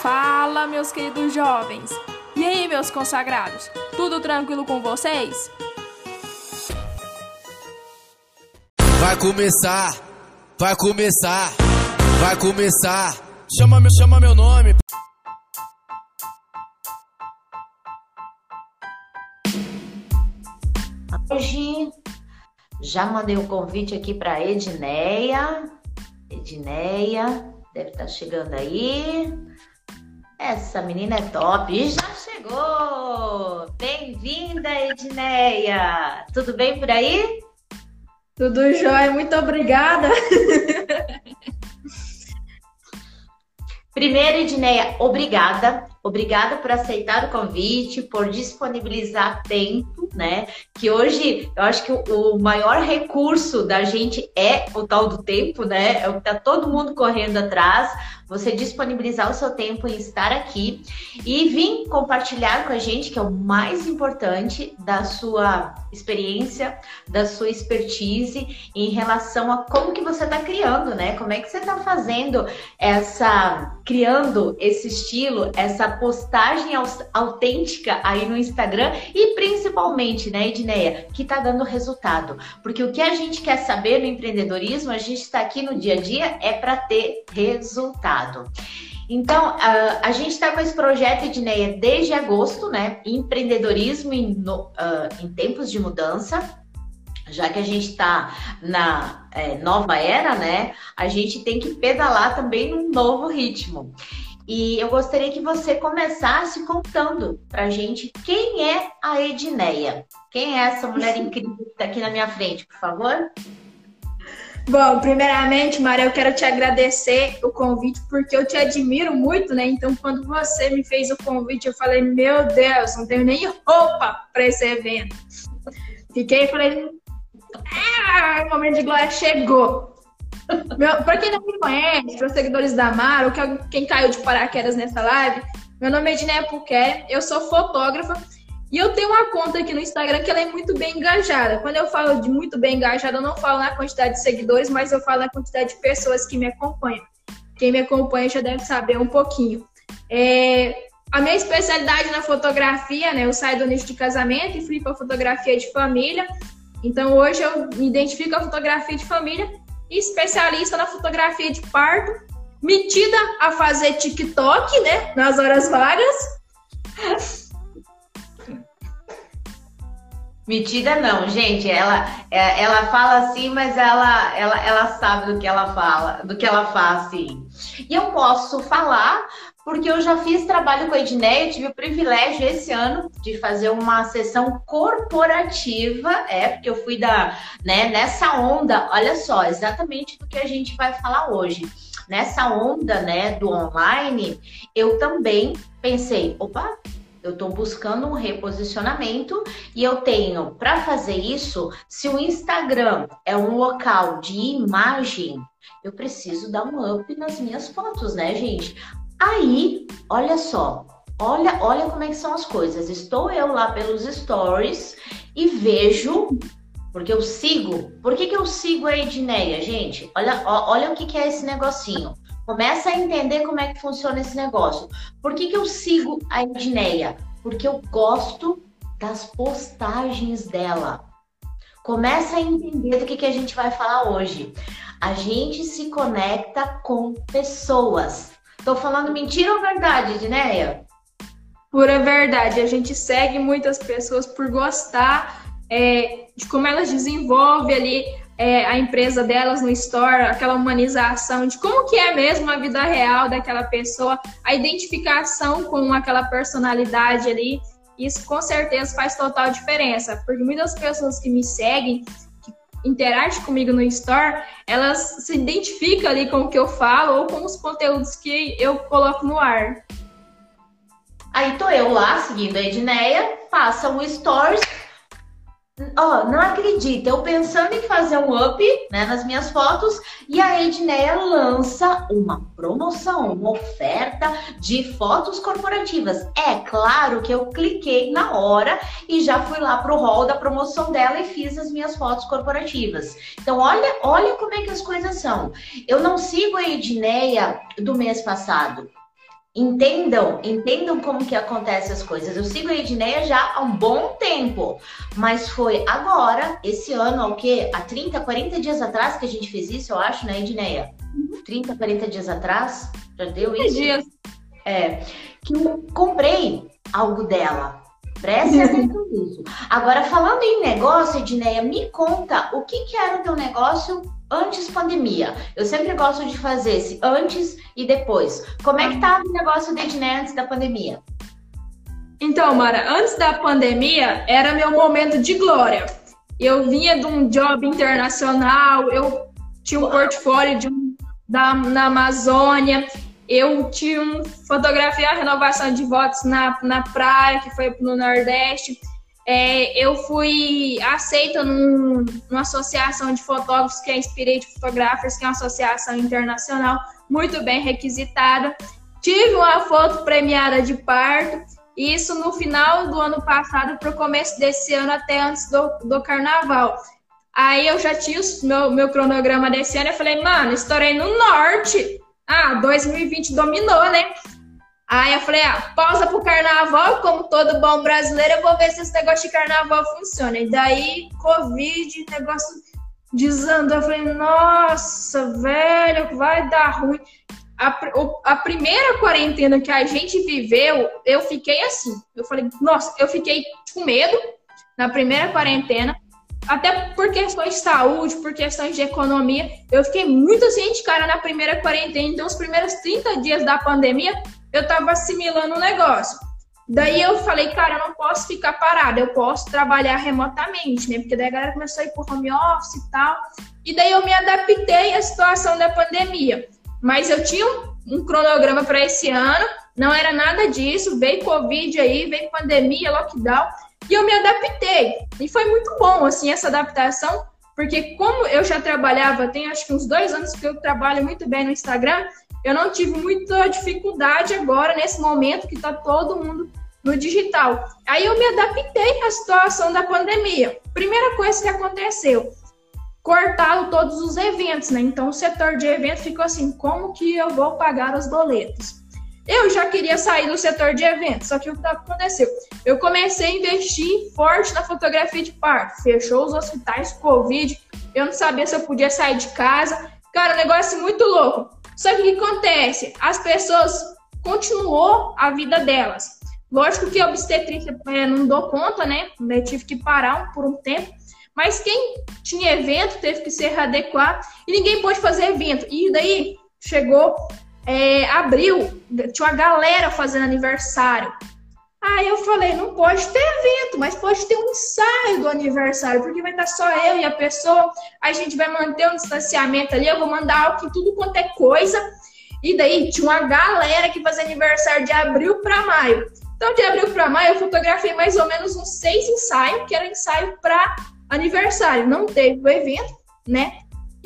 Fala, meus queridos jovens! E aí, meus consagrados? Tudo tranquilo com vocês? Vai começar, vai começar, vai começar. Chama meu, chama meu nome. Hoje já mandei o um convite aqui para Edneia. Edneia, deve estar tá chegando aí. Essa menina é top e já chegou! Bem-vinda, Edneia! Tudo bem por aí? Tudo jóia, muito obrigada! Primeiro, Edneia, obrigada. Obrigada por aceitar o convite, por disponibilizar tempo, né? Que hoje eu acho que o maior recurso da gente é o tal do tempo, né? É o que tá todo mundo correndo atrás. Você disponibilizar o seu tempo em estar aqui e vir compartilhar com a gente, que é o mais importante, da sua experiência, da sua expertise em relação a como que você está criando, né? Como é que você está fazendo essa, criando esse estilo, essa postagem autêntica aí no Instagram e principalmente, né, Edneia, que tá dando resultado. Porque o que a gente quer saber no empreendedorismo, a gente está aqui no dia a dia, é para ter resultado. Então, a gente está com esse projeto, Edneia, desde agosto, né? Empreendedorismo em, no, uh, em tempos de mudança já que a gente está na é, nova era, né? A gente tem que pedalar também num novo ritmo. E eu gostaria que você começasse contando pra gente quem é a Edneia. Quem é essa mulher incrível que está aqui na minha frente, por favor? Bom, primeiramente, Maria, eu quero te agradecer o convite, porque eu te admiro muito, né? Então, quando você me fez o convite, eu falei, meu Deus, não tenho nem roupa para esse evento. Fiquei e falei, ah, o momento de glória chegou. Para quem não me conhece, para os seguidores da Mara, ou quem caiu de paraquedas nessa live, meu nome é Edneia Puquer, eu sou fotógrafa e eu tenho uma conta aqui no Instagram que ela é muito bem engajada. Quando eu falo de muito bem engajada, eu não falo na quantidade de seguidores, mas eu falo na quantidade de pessoas que me acompanham. Quem me acompanha já deve saber um pouquinho. É, a minha especialidade na fotografia, né? Eu saio do nicho de casamento e fui para fotografia de família. Então hoje eu me identifico a fotografia de família especialista na fotografia de parto, metida a fazer TikTok, né, nas horas vagas. Metida não, gente. Ela, é, ela fala assim, mas ela, ela, ela sabe do que ela fala, do que ela faz, sim. E eu posso falar porque eu já fiz trabalho com a Edneia, tive o privilégio esse ano de fazer uma sessão corporativa, é, porque eu fui da, né, nessa onda, olha só, exatamente do que a gente vai falar hoje. Nessa onda, né, do online, eu também pensei, opa, eu estou buscando um reposicionamento e eu tenho para fazer isso, se o Instagram é um local de imagem, eu preciso dar um up nas minhas fotos, né, gente? Aí, olha só, olha, olha como é que são as coisas. Estou eu lá pelos stories e vejo, porque eu sigo. Por que, que eu sigo a Edneia, gente? Olha, olha o que, que é esse negocinho. Começa a entender como é que funciona esse negócio. Por que, que eu sigo a Edneia? Porque eu gosto das postagens dela. Começa a entender do que, que a gente vai falar hoje. A gente se conecta com pessoas. Tô falando mentira ou verdade, Edneia? Pura verdade. A gente segue muitas pessoas por gostar é, de como elas desenvolvem ali é, a empresa delas no store, aquela humanização de como que é mesmo a vida real daquela pessoa, a identificação com aquela personalidade ali. Isso com certeza faz total diferença, porque muitas pessoas que me seguem interage comigo no store, elas se identificam ali com o que eu falo ou com os conteúdos que eu coloco no ar. Aí tô eu lá seguindo a Edneia, passa um stories Ó, oh, não acredita, eu pensando em fazer um up né, nas minhas fotos e a Edneia lança uma promoção, uma oferta de fotos corporativas. É claro que eu cliquei na hora e já fui lá pro hall da promoção dela e fiz as minhas fotos corporativas. Então, olha, olha como é que as coisas são. Eu não sigo a Edneia do mês passado. Entendam, entendam como que acontecem as coisas. Eu sigo a Edneia já há um bom tempo, mas foi agora, esse ano, ao quê? Há 30, 40 dias atrás que a gente fez isso, eu acho, né, Edneia? 30, 40 dias atrás, já deu isso? Dias. É, que eu comprei algo dela. Preste atenção nisso. Agora, falando em negócio, Edneia, me conta o que, que era o teu negócio antes pandemia. Eu sempre gosto de fazer esse antes e depois. Como é que estava o negócio da Edneia antes da pandemia? Então, Mara, antes da pandemia era meu momento de glória. Eu vinha de um job internacional, eu tinha um portfólio de um, da, na Amazônia, eu tinha um fotografia a renovação de votos na, na praia, que foi no Nordeste. É, eu fui aceita num, numa associação de fotógrafos que é Inspired Photographers, que é uma associação internacional muito bem requisitada. Tive uma foto premiada de parto, isso no final do ano passado para o começo desse ano, até antes do, do carnaval. Aí eu já tinha o meu, meu cronograma desse ano, eu falei, mano, estourei no norte. Ah, 2020 dominou, né? Aí eu falei, ah, pausa pro carnaval, como todo bom brasileiro, eu vou ver se esse negócio de carnaval funciona. E daí, Covid, negócio desandou. Eu falei, nossa, velho, vai dar ruim. A, a primeira quarentena que a gente viveu, eu fiquei assim. Eu falei, nossa, eu fiquei com medo na primeira quarentena até por questões de saúde, por questões de economia. Eu fiquei muito assim de cara na primeira quarentena. Então, os primeiros 30 dias da pandemia, eu estava assimilando o negócio. Daí eu falei, cara, eu não posso ficar parada, eu posso trabalhar remotamente, né? Porque daí a galera começou a ir por home office e tal. E daí eu me adaptei à situação da pandemia. Mas eu tinha um, cronograma para esse ano, não era nada disso. Veio Covid aí, veio pandemia, lockdown. E eu me adaptei. E foi muito bom, assim, essa adaptação, porque como eu já trabalhava, tem acho que uns dois anos que eu trabalho muito bem no Instagram, eu não tive muita dificuldade agora, nesse momento que está todo mundo no digital. Aí eu me adaptei à situação da pandemia. Primeira coisa que aconteceu, cortaram todos os eventos, né? Então o setor de evento ficou assim, como que eu vou pagar os boletos? Eu já queria sair do setor de eventos, só que o que aconteceu? Eu comecei a investir forte na fotografia de parto. Fechou os hospitais, Covid, eu não sabia se eu podia sair de casa. Cara, um negócio muito louco. Só que o que acontece? As pessoas continuou a vida delas. Lógico que a obstetrícia é, não dou conta, né? Eu tive que parar por um tempo. Mas quem tinha evento teve que se readequar e ninguém pôde fazer evento. E daí chegou é, abril, tinha uma galera fazendo aniversário. Aí eu falei, não pode ter evento, mas pode ter um ensaio do aniversário, porque vai estar só eu e a pessoa, a gente vai manter um distanciamento ali, eu vou mandar álcool tudo quanto é coisa. E daí tinha uma galera que fazia aniversário de abril para maio. Então, de abril para maio, eu fotografei mais ou menos uns seis ensaios, que era ensaio para aniversário. Não teve o evento, né?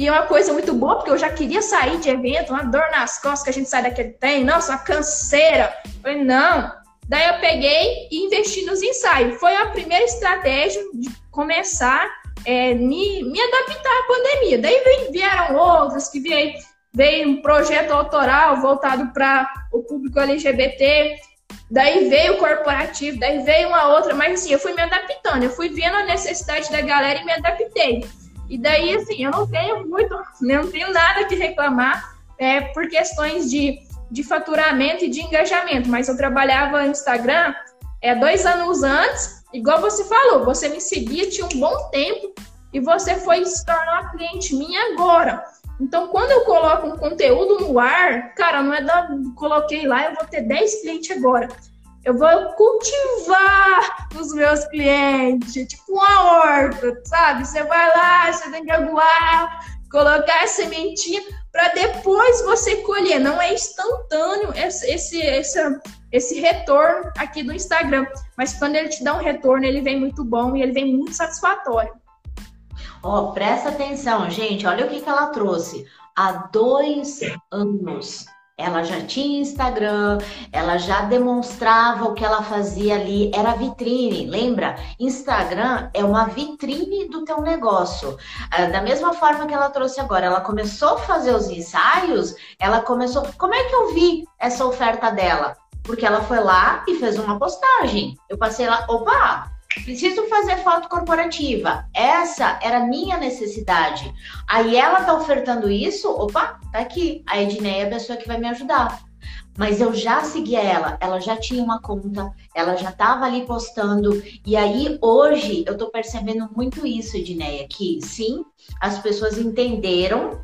E é uma coisa muito boa, porque eu já queria sair de evento, uma dor nas costas que a gente sai daquele tem, nossa, uma canseira. Falei, não. Daí eu peguei e investi nos ensaios. Foi a primeira estratégia de começar é, me, me adaptar à pandemia. Daí vieram outras que veio, veio um projeto autoral voltado para o público LGBT. Daí veio o corporativo, daí veio uma outra, mas assim, eu fui me adaptando, eu fui vendo a necessidade da galera e me adaptei. E daí, assim, eu não tenho muito, não tenho nada que reclamar é, por questões de, de faturamento e de engajamento, mas eu trabalhava no Instagram é, dois anos antes, igual você falou, você me seguia, tinha um bom tempo, e você foi se tornar cliente minha agora. Então, quando eu coloco um conteúdo no ar, cara, não é da. Coloquei lá, eu vou ter 10 clientes agora. Eu vou cultivar os meus clientes, tipo uma horta, sabe? Você vai lá, você tem que aguar, colocar a sementinha para depois você colher. Não é instantâneo esse, esse, esse, esse retorno aqui do Instagram, mas quando ele te dá um retorno, ele vem muito bom e ele vem muito satisfatório. Ó, oh, presta atenção, gente. Olha o que, que ela trouxe. Há dois anos Ela já tinha Instagram, ela já demonstrava o que ela fazia ali, era vitrine, lembra? Instagram é uma vitrine do teu negócio. Ah, da mesma forma que ela trouxe agora, ela começou a fazer os ensaios, ela começou. Como é que eu vi essa oferta dela? Porque ela foi lá e fez uma postagem. Eu passei lá, opa, Preciso fazer foto corporativa. Essa era a minha necessidade. Aí ela tá ofertando isso, opa, tá aqui. A Edneia é a pessoa que vai me ajudar. Mas eu já seguia ela, ela já tinha uma conta, ela já tava ali postando. E aí hoje eu tô percebendo muito isso, Edneia, que sim, as pessoas entenderam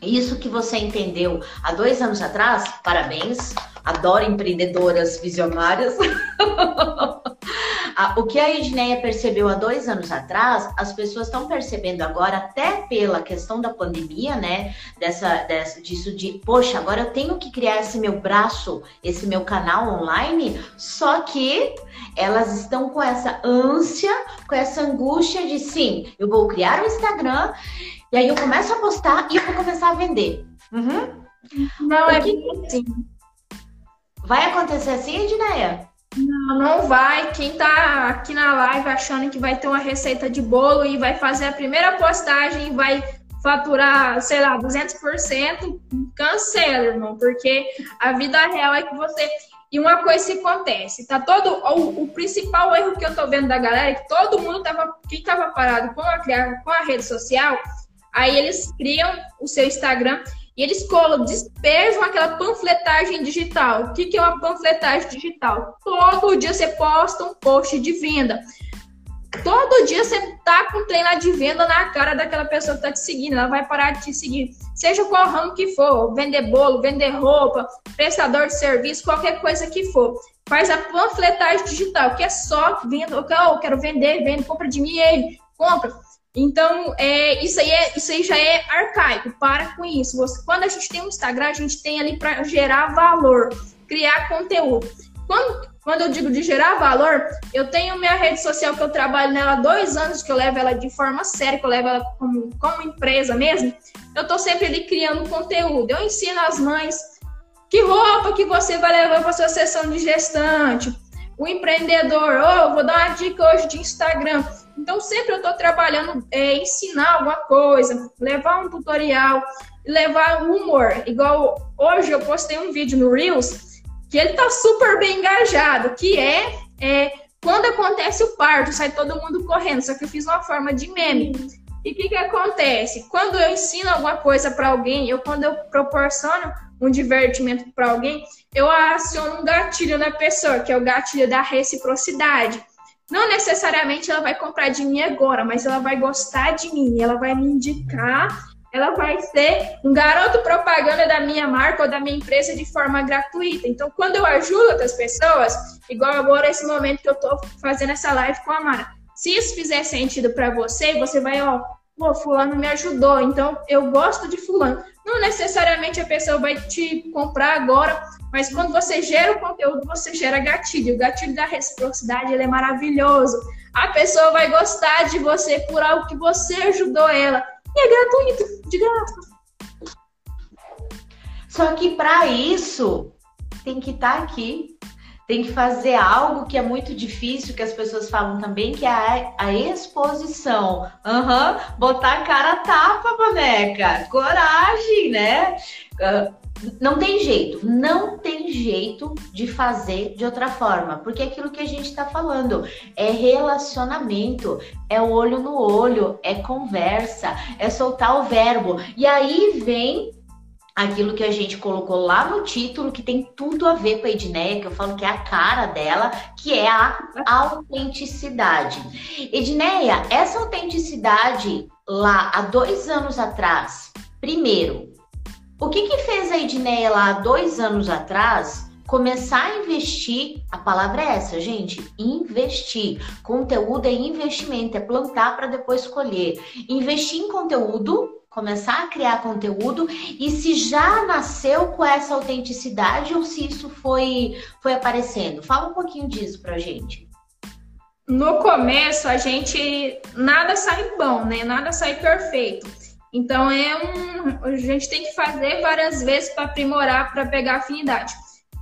isso que você entendeu há dois anos atrás, parabéns. Adoro empreendedoras visionárias. o que a Edneia percebeu há dois anos atrás, as pessoas estão percebendo agora, até pela questão da pandemia, né? Dessa, dessa, disso de, poxa, agora eu tenho que criar esse meu braço, esse meu canal online, só que elas estão com essa ânsia, com essa angústia de sim, eu vou criar o um Instagram, e aí eu começo a postar e eu vou começar a vender. Uhum. Não, é que... assim. Vai acontecer assim, Edneia? Não, não vai. Quem tá aqui na live achando que vai ter uma receita de bolo e vai fazer a primeira postagem e vai faturar, sei lá, 200%, cancela, irmão, porque a vida real é que você. E uma coisa que acontece, tá todo. O, o principal erro que eu tô vendo da galera é que todo mundo tava. Quem tava parado com a, com a rede social, aí eles criam o seu Instagram e eles colam, despejam aquela panfletagem digital. O que, que é uma panfletagem digital? Todo dia você posta um post de venda. Todo dia você tá com um de venda na cara daquela pessoa que tá te seguindo. Ela vai parar de te seguir. Seja qual ramo que for, vender bolo, vender roupa, prestador de serviço, qualquer coisa que for. Faz a panfletagem digital, que é só venda. Eu quero vender, vende, compra de mim, aí, compra então, é, isso, aí é, isso aí já é arcaico. Para com isso. Você, quando a gente tem um Instagram, a gente tem ali para gerar valor, criar conteúdo. Quando, quando eu digo de gerar valor, eu tenho minha rede social que eu trabalho nela há dois anos, que eu levo ela de forma séria, que eu levo ela como, como empresa mesmo. Eu estou sempre ali criando conteúdo. Eu ensino as mães que roupa que você vai levar para sua sessão de gestante. O empreendedor, oh, vou dar uma dica hoje de Instagram. Então, sempre eu estou trabalhando, é, ensinar alguma coisa, levar um tutorial, levar humor. Igual hoje eu postei um vídeo no Reels que ele tá super bem engajado, que é, é quando acontece o parto, sai todo mundo correndo, só que eu fiz uma forma de meme. E o que, que acontece? Quando eu ensino alguma coisa para alguém, ou quando eu proporciono um divertimento para alguém, eu aciono um gatilho na pessoa, que é o gatilho da reciprocidade. Não necessariamente ela vai comprar de mim agora, mas ela vai gostar de mim, ela vai me indicar, ela vai ser um garoto propaganda da minha marca ou da minha empresa de forma gratuita. Então, quando eu ajudo outras pessoas, igual agora esse momento que eu tô fazendo essa live com a Mara, se isso fizer sentido para você, você vai, ó, pô, fulano me ajudou, então eu gosto de fulano. Não necessariamente a pessoa vai te comprar agora, mas quando você gera o conteúdo, você gera gatilho. O gatilho da reciprocidade ele é maravilhoso. A pessoa vai gostar de você por algo que você ajudou ela. E é gratuito, de graça. Só que para isso tem que estar tá aqui tem que fazer algo que é muito difícil, que as pessoas falam também, que é a, a exposição. Uhum, botar a cara a tapa, boneca. Coragem, né? Uh, não tem jeito, não tem jeito de fazer de outra forma, porque é aquilo que a gente está falando é relacionamento, é olho no olho, é conversa, é soltar o verbo. E aí vem aquilo que a gente colocou lá no título, que tem tudo a ver com a Edneia, que eu falo que é a cara dela, que é a autenticidade. Edneia, essa autenticidade lá há dois anos atrás, primeiro, o que que fez a Edneia lá há dois anos atrás começar a investir, a palavra é essa, gente, investir. Conteúdo é investimento, é plantar para depois colher. Investir em conteúdo começar a criar conteúdo e se já nasceu com essa autenticidade ou se isso foi, foi aparecendo. Fala um pouquinho disso pra gente. No começo, a gente nada sai bom, né? Nada sai perfeito. Então é um. A gente tem que fazer várias vezes para aprimorar, para pegar afinidade.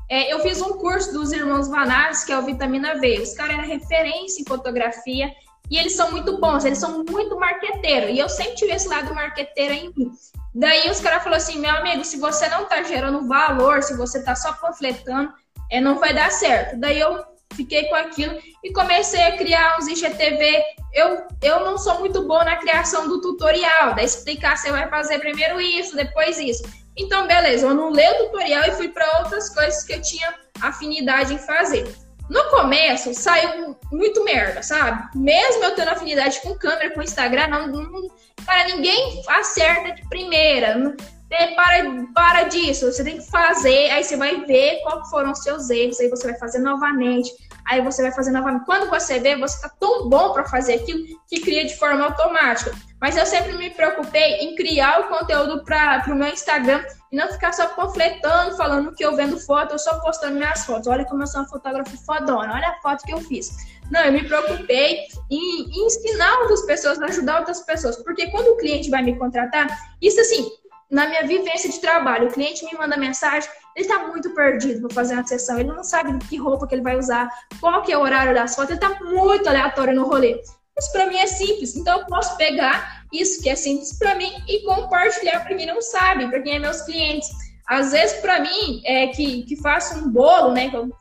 É, eu fiz um curso dos irmãos Vanares, que é o Vitamina V. Os caras eram referência em fotografia e eles são muito bons, eles são muito marqueteiros. E eu sempre tive esse lado marqueteiro em mim. Daí os caras falaram assim: meu amigo, se você não tá gerando valor, se você tá só panfletando, é, não vai dar certo. Daí eu fiquei com aquilo e comecei a criar uns IGTV. Eu, eu não sou muito boa na criação do tutorial, da explicar você vai fazer primeiro isso, depois isso. Então, beleza, eu não leio o tutorial e fui para outras coisas que eu tinha afinidade em fazer. No começo, saiu muito merda, sabe? Mesmo eu tendo afinidade com câmera, com Instagram, não, não para ninguém acerta de primeira. Não, para, para disso, você tem que fazer, aí você vai ver quais foram os seus erros, aí você vai fazer novamente, aí você vai fazer novamente. Quando você vê, você está tão bom para fazer aquilo que cria de forma automática. Mas eu sempre me preocupei em criar o conteúdo para o meu Instagram e não ficar só panfletando, falando que eu vendo foto, eu só postando minhas fotos. Olha como eu sou uma fotógrafa fodona, olha a foto que eu fiz. Não, eu me preocupei em, em ensinar outras pessoas, ajudar outras pessoas. Porque quando o cliente vai me contratar, isso assim, na minha vivência de trabalho, o cliente me manda mensagem, ele está muito perdido para fazer uma sessão, ele não sabe que roupa que ele vai usar, qual que é o horário das fotos, ele está muito aleatório no rolê. Isso para mim é simples, então eu posso pegar isso que é simples para mim e compartilhar para quem não sabe, para quem é meus clientes. Às vezes, para mim, é que, que faço um bolo, né? Vamos,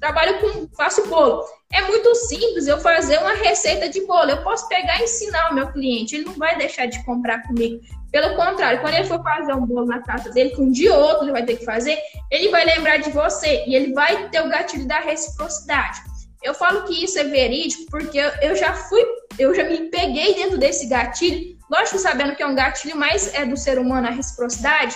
trabalho com. faço bolo. É muito simples eu fazer uma receita de bolo. Eu posso pegar e ensinar o meu cliente. Ele não vai deixar de comprar comigo. Pelo contrário, quando ele for fazer um bolo na casa dele, que um dia ou outro ele vai ter que fazer, ele vai lembrar de você e ele vai ter o gatilho da reciprocidade. Eu falo que isso é verídico porque eu já fui, eu já me peguei dentro desse gatilho, lógico sabendo que é um gatilho, mas é do ser humano a reciprocidade.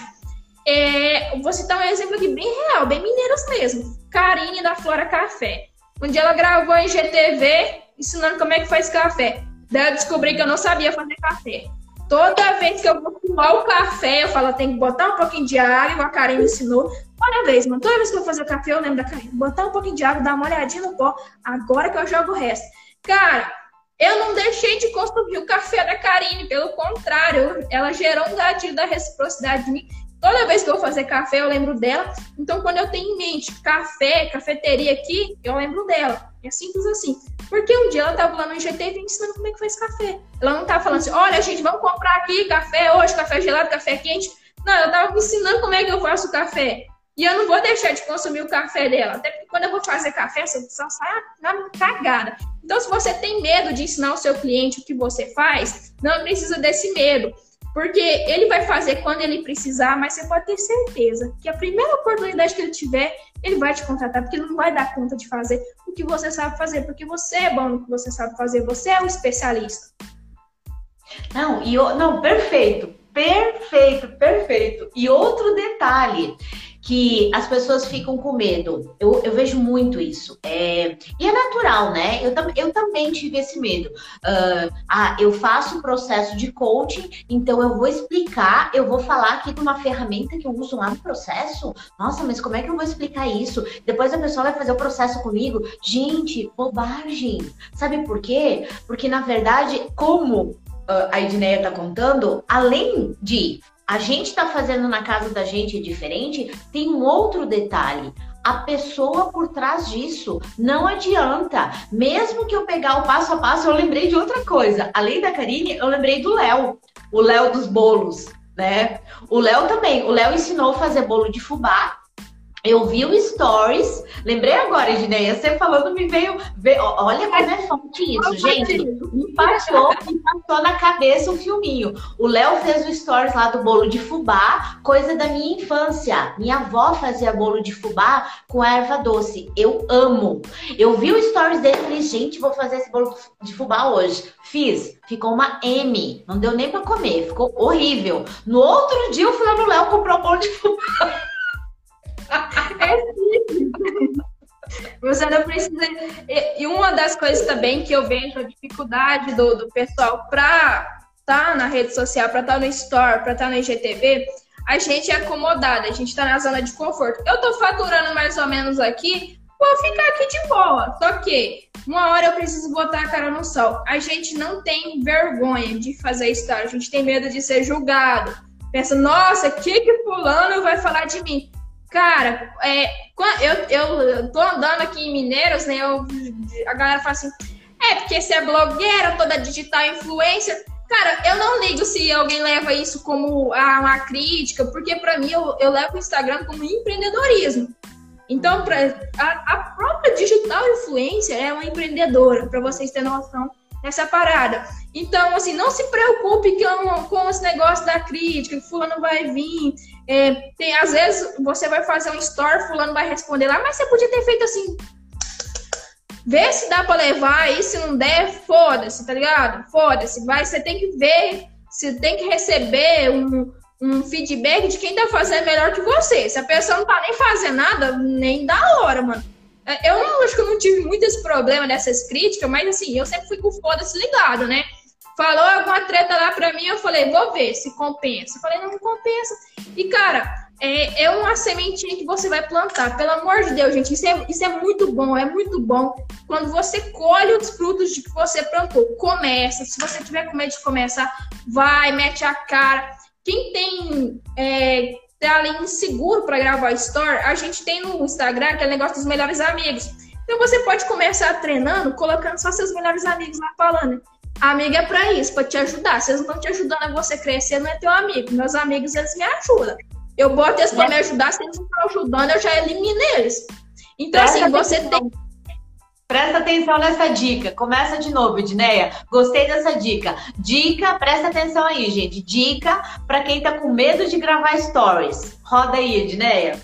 É, vou citar um exemplo aqui bem real, bem mineiros mesmo. Karine da Flora Café. Um dia ela gravou em GTV ensinando como é que faz café. Daí eu descobri que eu não sabia fazer café. Toda vez que eu vou tomar o café, eu falo, tem que botar um pouquinho de água, a Karine ensinou. Olha vez, mano, toda vez que eu vou fazer o café, eu lembro da Karine. Botar um pouquinho de água, dar uma olhadinha no pó, agora que eu jogo o resto. Cara, eu não deixei de consumir o café da Karine, pelo contrário, ela gerou um gatilho da reciprocidade de mim. Toda vez que eu vou fazer café, eu lembro dela. Então, quando eu tenho em mente café, cafeteria aqui, eu lembro dela. É simples assim. Porque um dia ela tava lá no IGTV ensinando como é que faz café. Ela não tava falando assim, olha, gente, vamos comprar aqui café hoje, café gelado, café quente. Não, ela tava me ensinando como é que eu faço café. E eu não vou deixar de consumir o café dela. Até porque quando eu vou fazer café, essa só sai na cagada. Então, se você tem medo de ensinar o seu cliente o que você faz, não precisa desse medo. Porque ele vai fazer quando ele precisar, mas você pode ter certeza que a primeira oportunidade que ele tiver, ele vai te contratar, porque ele não vai dar conta de fazer o que você sabe fazer, porque você é bom no que você sabe fazer, você é um especialista. Não, e não, perfeito, perfeito, perfeito. E outro detalhe, que as pessoas ficam com medo. Eu, eu vejo muito isso. É, e é natural, né? Eu, eu também tive esse medo. Uh, ah, eu faço o processo de coaching, então eu vou explicar, eu vou falar aqui de uma ferramenta que eu uso lá no processo. Nossa, mas como é que eu vou explicar isso? Depois a pessoa vai fazer o processo comigo. Gente, bobagem. Sabe por quê? Porque, na verdade, como uh, a Edneia tá contando, além de a gente está fazendo na casa da gente diferente, tem um outro detalhe. A pessoa por trás disso não adianta. Mesmo que eu pegar o passo a passo, eu lembrei de outra coisa. Além da Karine, eu lembrei do Léo, o Léo dos bolos, né? O Léo também. O Léo ensinou a fazer bolo de fubá eu vi o Stories, lembrei agora, Edneia, você falando me veio, veio olha como é forte isso, gente, me passou, me passou na cabeça um filminho. O Léo fez o Stories lá do bolo de fubá, coisa da minha infância. Minha avó fazia bolo de fubá com erva doce, eu amo. Eu vi o Stories dele e falei, gente, vou fazer esse bolo de fubá hoje. Fiz, ficou uma M, não deu nem para comer, ficou horrível. No outro dia eu fui lá no Léo comprar o bolo de fubá. É. Você não precisa. E uma das coisas também que eu vejo a dificuldade do, do pessoal para estar tá na rede social, para estar tá no store, para estar tá no IGTV, a gente é acomodada, a gente está na zona de conforto. Eu estou faturando mais ou menos aqui vou ficar aqui de boa. Só que uma hora eu preciso botar a cara no sol. A gente não tem vergonha de fazer história, a gente tem medo de ser julgado. Pensa, nossa, o que que fulano vai falar de mim? Cara, é, eu, eu tô andando aqui em Mineiros, né? Eu, a galera fala assim, é porque você é blogueira, toda digital influencer. Cara, eu não ligo se alguém leva isso como ah, uma crítica, porque para mim eu, eu levo o Instagram como empreendedorismo. Então, pra, a, a própria digital influencer é uma empreendedora, para vocês terem noção dessa parada. Então, assim, não se preocupe com, com esse negócio da crítica, que fulano vai vir. É, tem, às vezes você vai fazer um story, fulano vai responder lá, mas você podia ter feito assim. Vê se dá para levar e se não der, foda-se, tá ligado? Foda-se. Vai, você tem que ver, você tem que receber um, um feedback de quem tá fazendo melhor que você. Se a pessoa não tá nem fazendo nada, nem da hora, mano. É, eu acho que eu não tive muitos problemas dessas críticas, mas assim, eu sempre fui com foda-se ligado, né? Falou alguma treta lá pra mim, eu falei, vou ver se compensa. Eu falei, não, compensa. E, cara, é, é uma sementinha que você vai plantar. Pelo amor de Deus, gente, isso é, isso é muito bom, é muito bom. Quando você colhe os frutos de que você plantou, começa. Se você tiver com medo de começar, vai, mete a cara. Quem tem é, tá ali inseguro para gravar store, a gente tem no Instagram aquele negócio dos melhores amigos. Então você pode começar treinando, colocando só seus melhores amigos lá falando. Amiga é para isso, para te ajudar. Se eles não estão te ajudando a você crescer, não é teu amigo. Meus amigos, eles me ajudam. Eu boto eles para me ajudar, se eles não estão ajudando, eu já elimino eles. Então, assim, você tem Presta atenção nessa dica. Começa de novo, Edneia. Gostei dessa dica. Dica, presta atenção aí, gente. Dica para quem tá com medo de gravar stories. Roda aí, Edneia.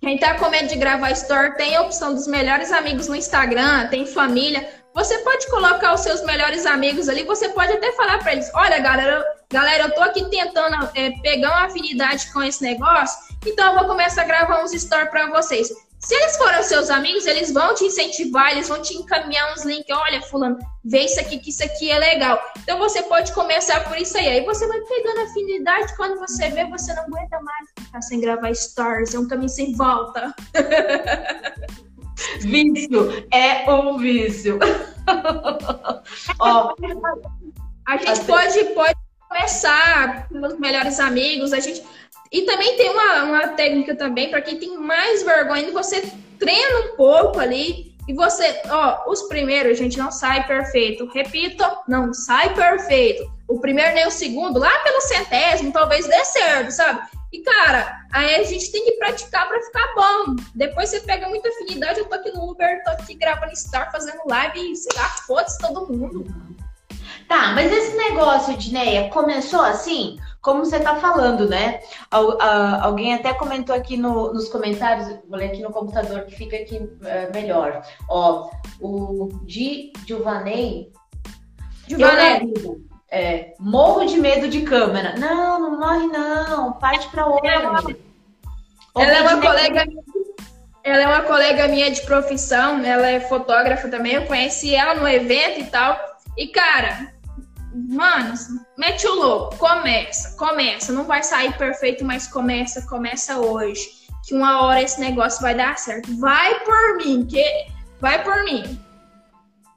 Quem tá com medo de gravar story tem a opção dos melhores amigos no Instagram, tem família. Você pode colocar os seus melhores amigos ali, você pode até falar para eles: olha, galera, galera, eu tô aqui tentando é, pegar uma afinidade com esse negócio, então eu vou começar a gravar uns stories para vocês. Se eles forem seus amigos, eles vão te incentivar, eles vão te encaminhar uns links. Olha, fulano, vê isso aqui, que isso aqui é legal. Então você pode começar por isso aí. Aí você vai pegando afinidade. Quando você vê, você não aguenta mais ficar sem gravar stories. É um caminho sem volta. vício. É um vício. Ó, a gente pode, pode começar pelos melhores amigos. A gente e também tem uma, uma técnica também para quem tem mais vergonha, você treina um pouco ali e você, ó, os primeiros, gente, não sai perfeito. Repito, não sai perfeito. O primeiro nem o segundo, lá pelo centésimo, talvez dê certo, sabe? E, cara, aí a gente tem que praticar para ficar bom. Depois você pega muita afinidade, eu tô aqui no Uber, tô aqui gravando Star, fazendo live e, sei lá, foda-se todo mundo. Tá, mas esse negócio, Dineia, começou assim? como você está falando, né? alguém até comentou aqui no, nos comentários, vou ler aqui no computador que fica aqui uh, melhor. Ó, o Di Giovanei. Giovanei. É, morro de medo de câmera. Não, não morre não. Parte para outra. Ela, ela é uma colega ela é uma colega minha de profissão, ela é fotógrafa também. Eu conheci ela no evento e tal. E, cara, Mano, mete o louco, começa, começa. Não vai sair perfeito, mas começa, começa hoje. Que uma hora esse negócio vai dar certo. Vai por mim, que vai por mim.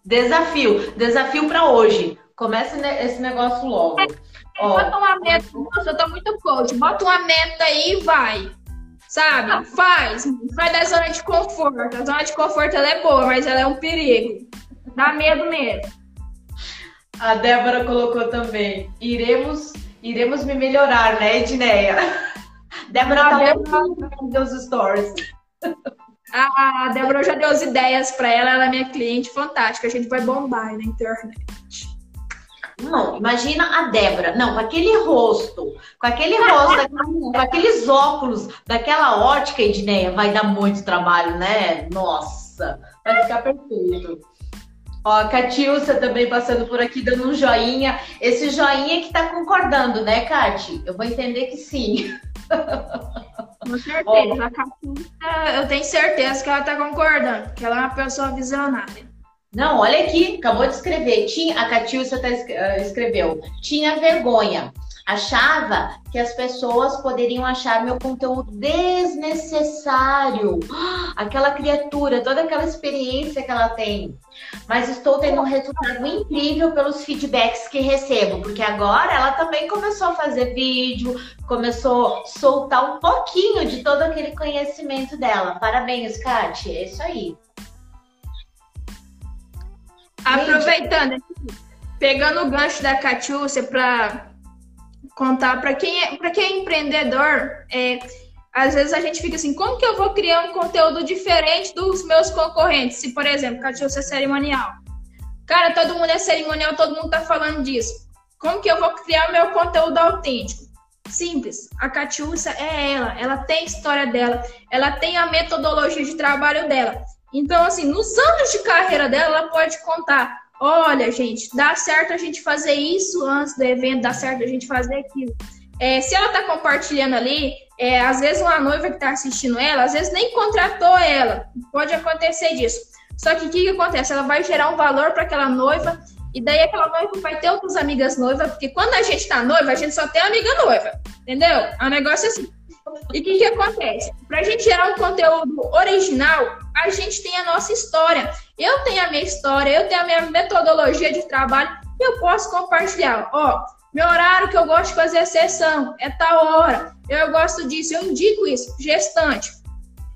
Desafio, desafio para hoje. Começa esse negócio logo. É, bota uma meta, nossa, eu tô muito coach. Bota uma meta aí e vai. Sabe? Faz. Vai da zona de conforto. A zona de conforto ela é boa, mas ela é um perigo. Dá medo mesmo. A Débora colocou também. Iremos, iremos me melhorar, né, Edneia? Débora tá Débora... os stories. A Débora já deu as ideias para ela, ela é minha cliente fantástica. A gente vai bombar na internet. Não, imagina a Débora, não, com aquele rosto, com aquele rosto, com aqueles óculos, daquela ótica, Edneia, vai dar muito trabalho, né? Nossa, vai ficar perfeito. Ó, a Catiúcia também passando por aqui, dando um joinha. Esse joinha que tá concordando, né, Cati? Eu vou entender que sim. Com certeza. a Catiúcia, eu tenho certeza que ela tá concordando, que ela é uma pessoa visionária. Não, olha aqui, acabou de escrever. Tinha, a Catiúcia tá, uh, escreveu. Tinha vergonha. Achava que as pessoas poderiam achar meu conteúdo desnecessário. Aquela criatura, toda aquela experiência que ela tem. Mas estou tendo um resultado incrível pelos feedbacks que recebo, porque agora ela também começou a fazer vídeo, começou a soltar um pouquinho de todo aquele conhecimento dela. Parabéns, Kátia. É isso aí. Aproveitando, pegando o gancho da Catiúcia para contar para quem é para quem é empreendedor, é, às vezes a gente fica assim, como que eu vou criar um conteúdo diferente dos meus concorrentes? Se, por exemplo, Catiúcia é cerimonial. Cara, todo mundo é cerimonial, todo mundo tá falando disso. Como que eu vou criar meu conteúdo autêntico? Simples. A Catiúcia é ela, ela tem a história dela, ela tem a metodologia de trabalho dela. Então, assim, nos anos de carreira dela, ela pode contar. Olha, gente, dá certo a gente fazer isso antes do evento, dá certo a gente fazer aquilo. É, se ela está compartilhando ali, é, às vezes uma noiva que está assistindo ela, às vezes nem contratou ela. Pode acontecer disso. Só que o que, que acontece? Ela vai gerar um valor para aquela noiva, e daí aquela noiva vai ter outras amigas noivas, porque quando a gente está noiva, a gente só tem amiga noiva. Entendeu? É um negócio assim. E o que, que acontece? Para a gente gerar um conteúdo original, a gente tem a nossa história. Eu tenho a minha história, eu tenho a minha metodologia de trabalho e eu posso compartilhar. Ó, meu horário que eu gosto de fazer sessão é tal hora. Eu gosto disso, eu indico isso. Gestante.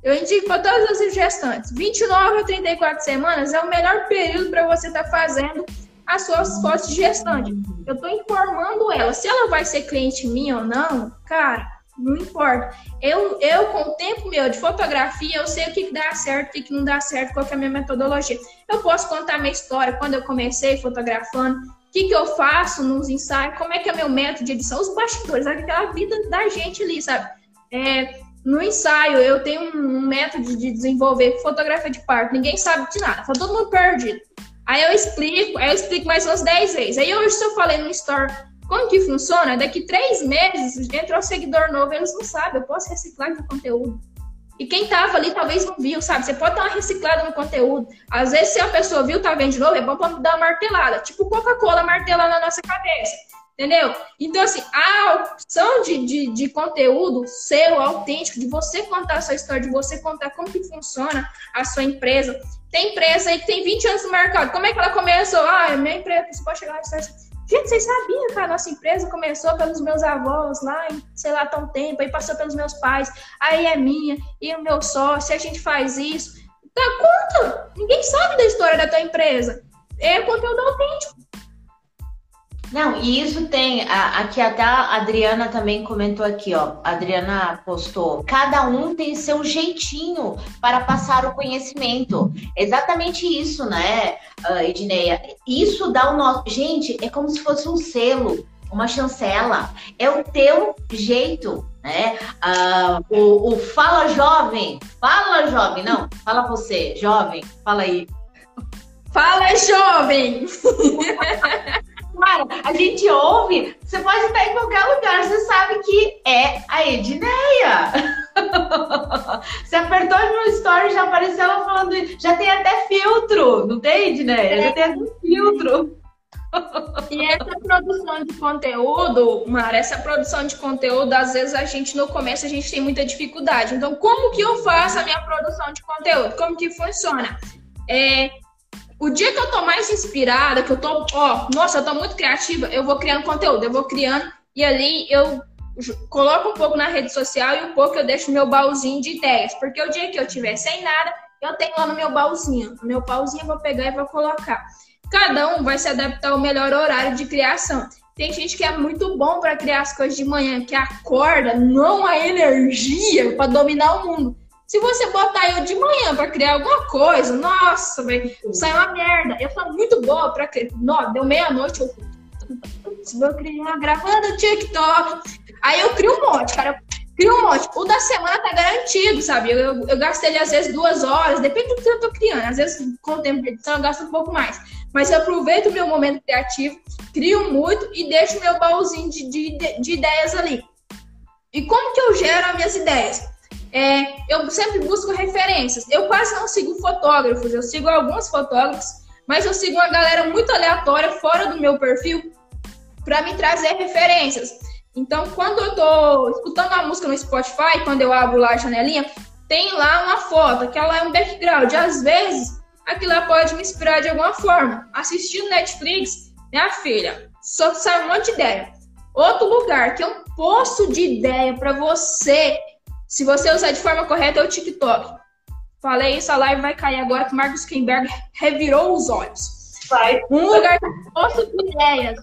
Eu indico para todas as gestantes. 29 a 34 semanas é o melhor período para você estar tá fazendo as suas fotos de gestante. Eu estou informando ela. Se ela vai ser cliente minha ou não, cara, não importa. Eu, eu, com o tempo meu de fotografia, eu sei o que, dá certo, o que, não dá certo, qual é a minha metodologia. Eu posso contar minha história, quando eu comecei fotografando, o que, que eu faço nos ensaios, como é que é meu método de edição, os bastidores, aquela vida da gente ali, sabe? É, no ensaio, eu tenho um método de desenvolver fotografia de parto, ninguém sabe de nada, tá todo mundo perdido. Aí eu explico, aí eu explico mais umas 10 vezes. Aí hoje, se eu falei no store como que funciona? Daqui três meses entra um seguidor novo, eles não sabem, eu posso reciclar de conteúdo. E quem tava ali talvez não viu, sabe? Você pode dar uma reciclada no conteúdo. Às vezes, se a pessoa viu, tá vendo de novo, é bom pra dar uma martelada. Tipo Coca-Cola martelando na nossa cabeça. Entendeu? Então, assim, a opção de, de, de, conteúdo seu, autêntico, de você contar a sua história, de você contar como que funciona a sua empresa. Tem empresa aí que tem 20 anos no mercado. Como é que ela começou? Ah, minha empresa, você pode chegar lá e dizer Gente, vocês sabiam que a nossa empresa começou pelos meus avós lá em, sei lá, tão tempo, aí passou pelos meus pais, aí é minha, e o meu sócio, a gente faz isso. Tá, conta! Ninguém sabe da história da tua empresa. É conteúdo autêntico. Não, e isso tem, aqui até a Adriana também comentou aqui, ó. A Adriana postou, cada um tem seu jeitinho para passar o conhecimento. Exatamente isso, né, uh, Edneia? Isso dá o nosso. Gente, é como se fosse um selo, uma chancela. É o teu jeito, né? Uh, o, o fala jovem, fala jovem, não, fala você, jovem, fala aí. Fala jovem! Cara, a gente ouve, você pode estar em qualquer lugar, você sabe que é a Edneia. você apertou no story, já apareceu ela falando, já tem até filtro, não tem, Edneia? Já tem até filtro. E essa produção de conteúdo, Mara, essa produção de conteúdo, às vezes a gente no começo a gente tem muita dificuldade. Então, como que eu faço a minha produção de conteúdo? Como que funciona? É, o dia que eu tô mais inspirada, que eu tô, ó, nossa, eu tô muito criativa, eu vou criando conteúdo, eu vou criando e ali eu coloco um pouco na rede social e um pouco eu deixo meu baúzinho de ideias, porque o dia que eu tiver sem nada, eu tenho lá no meu baúzinho, no meu baúzinho eu vou pegar e vou colocar. Cada um vai se adaptar ao melhor horário de criação. Tem gente que é muito bom para criar as coisas de manhã, que acorda, não a energia para dominar o mundo. Se você botar eu de manhã para criar alguma coisa, nossa, velho, sai uma merda. Eu sou muito boa para criar. Nossa, deu meia-noite, eu vou criar gravando TikTok. Aí eu crio um monte, cara. Eu crio um monte. O da semana tá garantido, sabe? Eu, eu, eu gasto ele às vezes duas horas, depende do que eu tô criando. Às vezes, com o tempo de edição, eu gasto um pouco mais. Mas eu aproveito o meu momento criativo, crio muito e deixo meu baúzinho de, de, de ideias ali. E como que eu gero as minhas ideias? É, eu sempre busco referências. Eu quase não sigo fotógrafos, eu sigo alguns fotógrafos, mas eu sigo uma galera muito aleatória fora do meu perfil para me trazer referências. Então, quando eu tô escutando a música no Spotify, quando eu abro lá a janelinha, tem lá uma foto, que ela é um background. Às vezes, aquilo lá pode me inspirar de alguma forma. Assistindo Netflix, minha filha, só sai um monte de ideia. Outro lugar que é um poço de ideia para você, se você usar de forma correta, é o TikTok. Falei isso, a live vai cair agora que o Marcos Zuckerberg revirou os olhos. Vai. Um lugar é poço de ideias.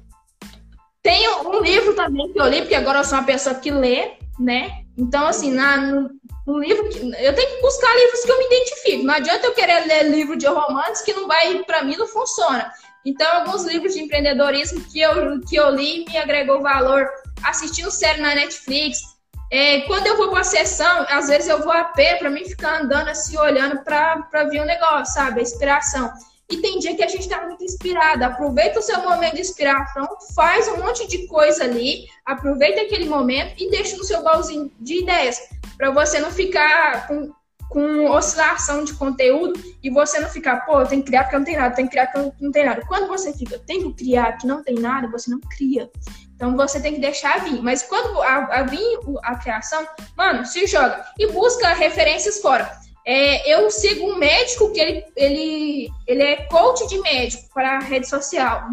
Tem um livro também que eu li, porque agora eu sou uma pessoa que lê, né? Então, assim, na, no, no livro que, eu tenho que buscar livros que eu me identifico. Não adianta eu querer ler livro de romance que não vai, para mim, não funciona. Então, alguns livros de empreendedorismo que eu, que eu li me agregou valor. Assistindo série na Netflix. É, quando eu vou para a sessão, às vezes eu vou a pé para mim ficar andando assim, olhando para ver o negócio, sabe? A inspiração. E tem dia que a gente está muito inspirada. Aproveita o seu momento de inspiração, faz um monte de coisa ali, aproveita aquele momento e deixa no seu baúzinho de ideias, para você não ficar com, com oscilação de conteúdo e você não ficar, pô, eu tenho que criar porque não tem nada, tem que criar porque não tem nada. Quando você fica, tem que criar que não tem nada, você não cria. Então você tem que deixar vir. Mas quando a, a vir a criação, mano, se joga e busca referências fora. É, eu sigo um médico que ele, ele, ele é coach de médico para a rede social.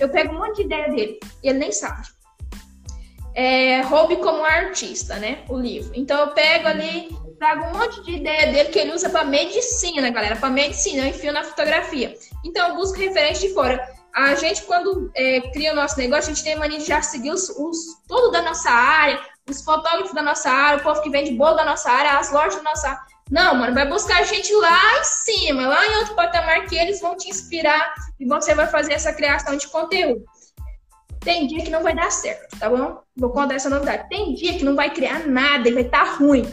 Eu pego um monte de ideia dele e ele nem sabe. É, Roube como artista, né? O livro. Então eu pego ali, trago um monte de ideia dele que ele usa para medicina, galera. Para medicina, eu enfio na fotografia. Então eu busco referência de fora. A gente, quando é, cria o nosso negócio, a gente tem mania de já seguir os, os, todo da nossa área, os fotógrafos da nossa área, o povo que vende bolo da nossa área, as lojas da nossa área não, mano, vai buscar a gente lá em cima, lá em outro patamar que eles vão te inspirar e você vai fazer essa criação de conteúdo. Tem dia que não vai dar certo, tá bom? Vou contar essa novidade. Tem dia que não vai criar nada e vai estar tá ruim.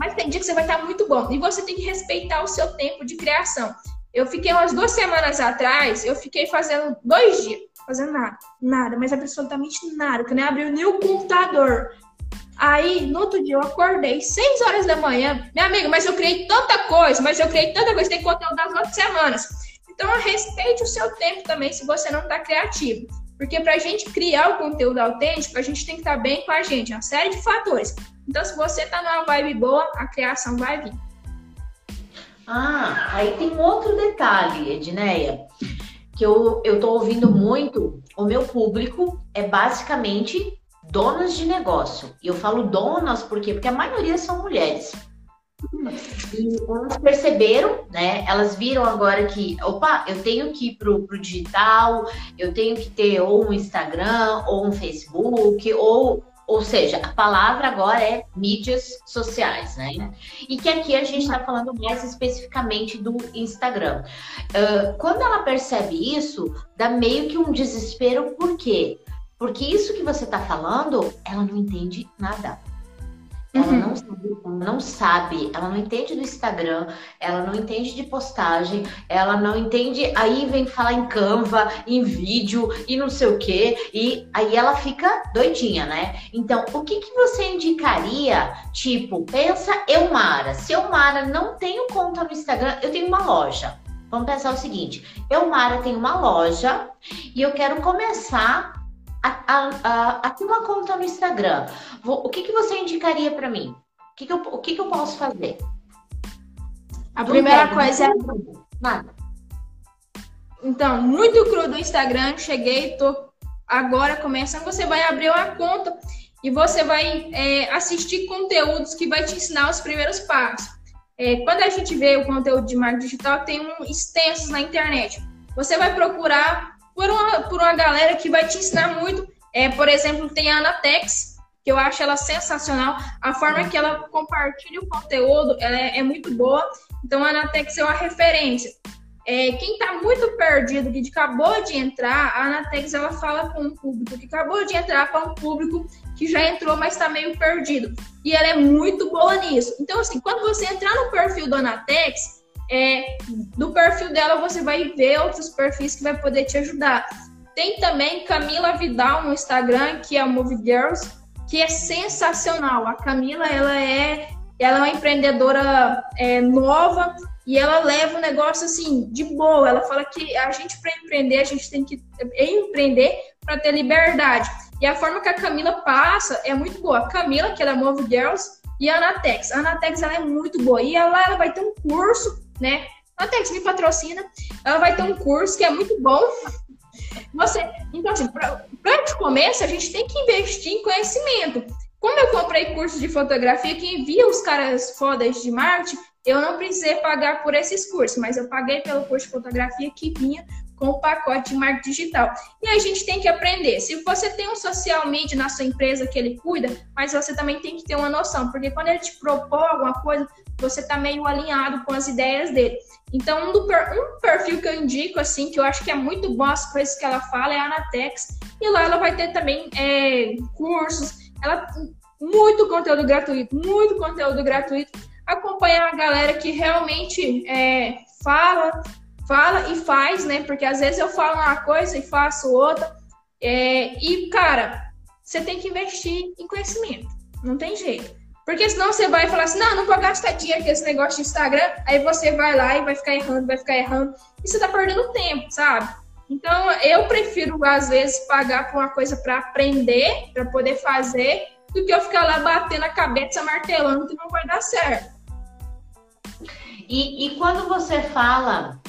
Mas tem dia que você vai estar muito bom. E você tem que respeitar o seu tempo de criação. Eu fiquei umas duas semanas atrás, eu fiquei fazendo dois dias, fazendo nada, nada, mas absolutamente nada, que nem abriu nem o computador. Aí, no outro dia, eu acordei 6 horas da manhã. Minha amiga, mas eu criei tanta coisa, mas eu criei tanta coisa, tem conteúdo das outras semanas. Então, respeite o seu tempo também se você não está criativo. Porque para a gente criar o conteúdo autêntico, a gente tem que estar tá bem com a gente, uma série de fatores. Então, se você está numa vibe boa, a criação vai vir. Ah, aí tem um outro detalhe, Edneia, que eu, eu tô ouvindo muito. O meu público é basicamente donas de negócio. E eu falo donas por quê? Porque a maioria são mulheres. E elas perceberam, né? Elas viram agora que, opa, eu tenho que ir pro, pro digital, eu tenho que ter ou um Instagram, ou um Facebook, ou ou seja, a palavra agora é mídias sociais, né? E que aqui a gente está falando mais especificamente do Instagram. Uh, quando ela percebe isso, dá meio que um desespero, por quê? Porque isso que você está falando, ela não entende nada. Ela uhum. não, sabe, ela não sabe, ela não entende do Instagram, ela não entende de postagem, ela não entende. Aí vem falar em Canva, em vídeo e não sei o quê, e aí ela fica doidinha, né? Então, o que, que você indicaria? Tipo, pensa eu, Mara. Se eu, Mara, não tenho conta no Instagram, eu tenho uma loja. Vamos pensar o seguinte: eu, Mara, tenho uma loja e eu quero começar a, a, uma conta no Instagram. Vou, o que, que você indicaria para mim? O, que, que, eu, o que, que eu posso fazer? A primeira coisa é. Nada. Então, muito cru do Instagram, cheguei, tô agora começando. Você vai abrir uma conta e você vai é, assistir conteúdos que vai te ensinar os primeiros passos. É, quando a gente vê o conteúdo de marketing digital, tem um extensos na internet. Você vai procurar por uma, por uma galera que vai te ensinar muito. É, por exemplo, tem a Anatex, que eu acho ela sensacional. A forma que ela compartilha o conteúdo ela é, é muito boa. Então, a Anatex é uma referência. É, quem está muito perdido, que acabou de entrar, a Anatex ela fala com um público que acabou de entrar para um público que já entrou, mas está meio perdido. E ela é muito boa nisso. Então, assim, quando você entrar no perfil do Anatex, é, do perfil dela você vai ver outros perfis que vai poder te ajudar. Tem também Camila Vidal no Instagram, que é a Movie Girls, que é sensacional. A Camila, ela é, ela é uma empreendedora é, nova e ela leva o negócio assim de boa. Ela fala que a gente para empreender, a gente tem que empreender para ter liberdade. E a forma que a Camila passa é muito boa. A Camila, que é da Move Girls, e a Anatex. A Anatex ela é muito boa. E ela, ela vai ter um curso, né? A Anatex me patrocina. Ela vai ter um curso que é muito bom. Você, então, assim, para de começo, a gente tem que investir em conhecimento. Como eu comprei curso de fotografia que envia os caras fodas de Marte, eu não precisei pagar por esses cursos, mas eu paguei pelo curso de fotografia que vinha com o pacote de marketing digital. E a gente tem que aprender. Se você tem um social media na sua empresa que ele cuida, mas você também tem que ter uma noção, porque quando ele te propõe alguma coisa, você está meio alinhado com as ideias dele. Então, um, do, um perfil que eu indico, assim, que eu acho que é muito bom as coisas que ela fala, é a Anatex. E lá ela vai ter também é, cursos, ela muito conteúdo gratuito, muito conteúdo gratuito. Acompanhar a galera que realmente é, fala, fala e faz, né? Porque às vezes eu falo uma coisa e faço outra. É, e, cara, você tem que investir em conhecimento. Não tem jeito. Porque senão você vai falar assim, não, não vou gastar dinheiro com esse negócio de Instagram. Aí você vai lá e vai ficar errando, vai ficar errando. E você tá perdendo tempo, sabe? Então, eu prefiro, às vezes, pagar por uma coisa para aprender, para poder fazer, do que eu ficar lá batendo a cabeça, martelando, que não vai dar certo. E, e quando você fala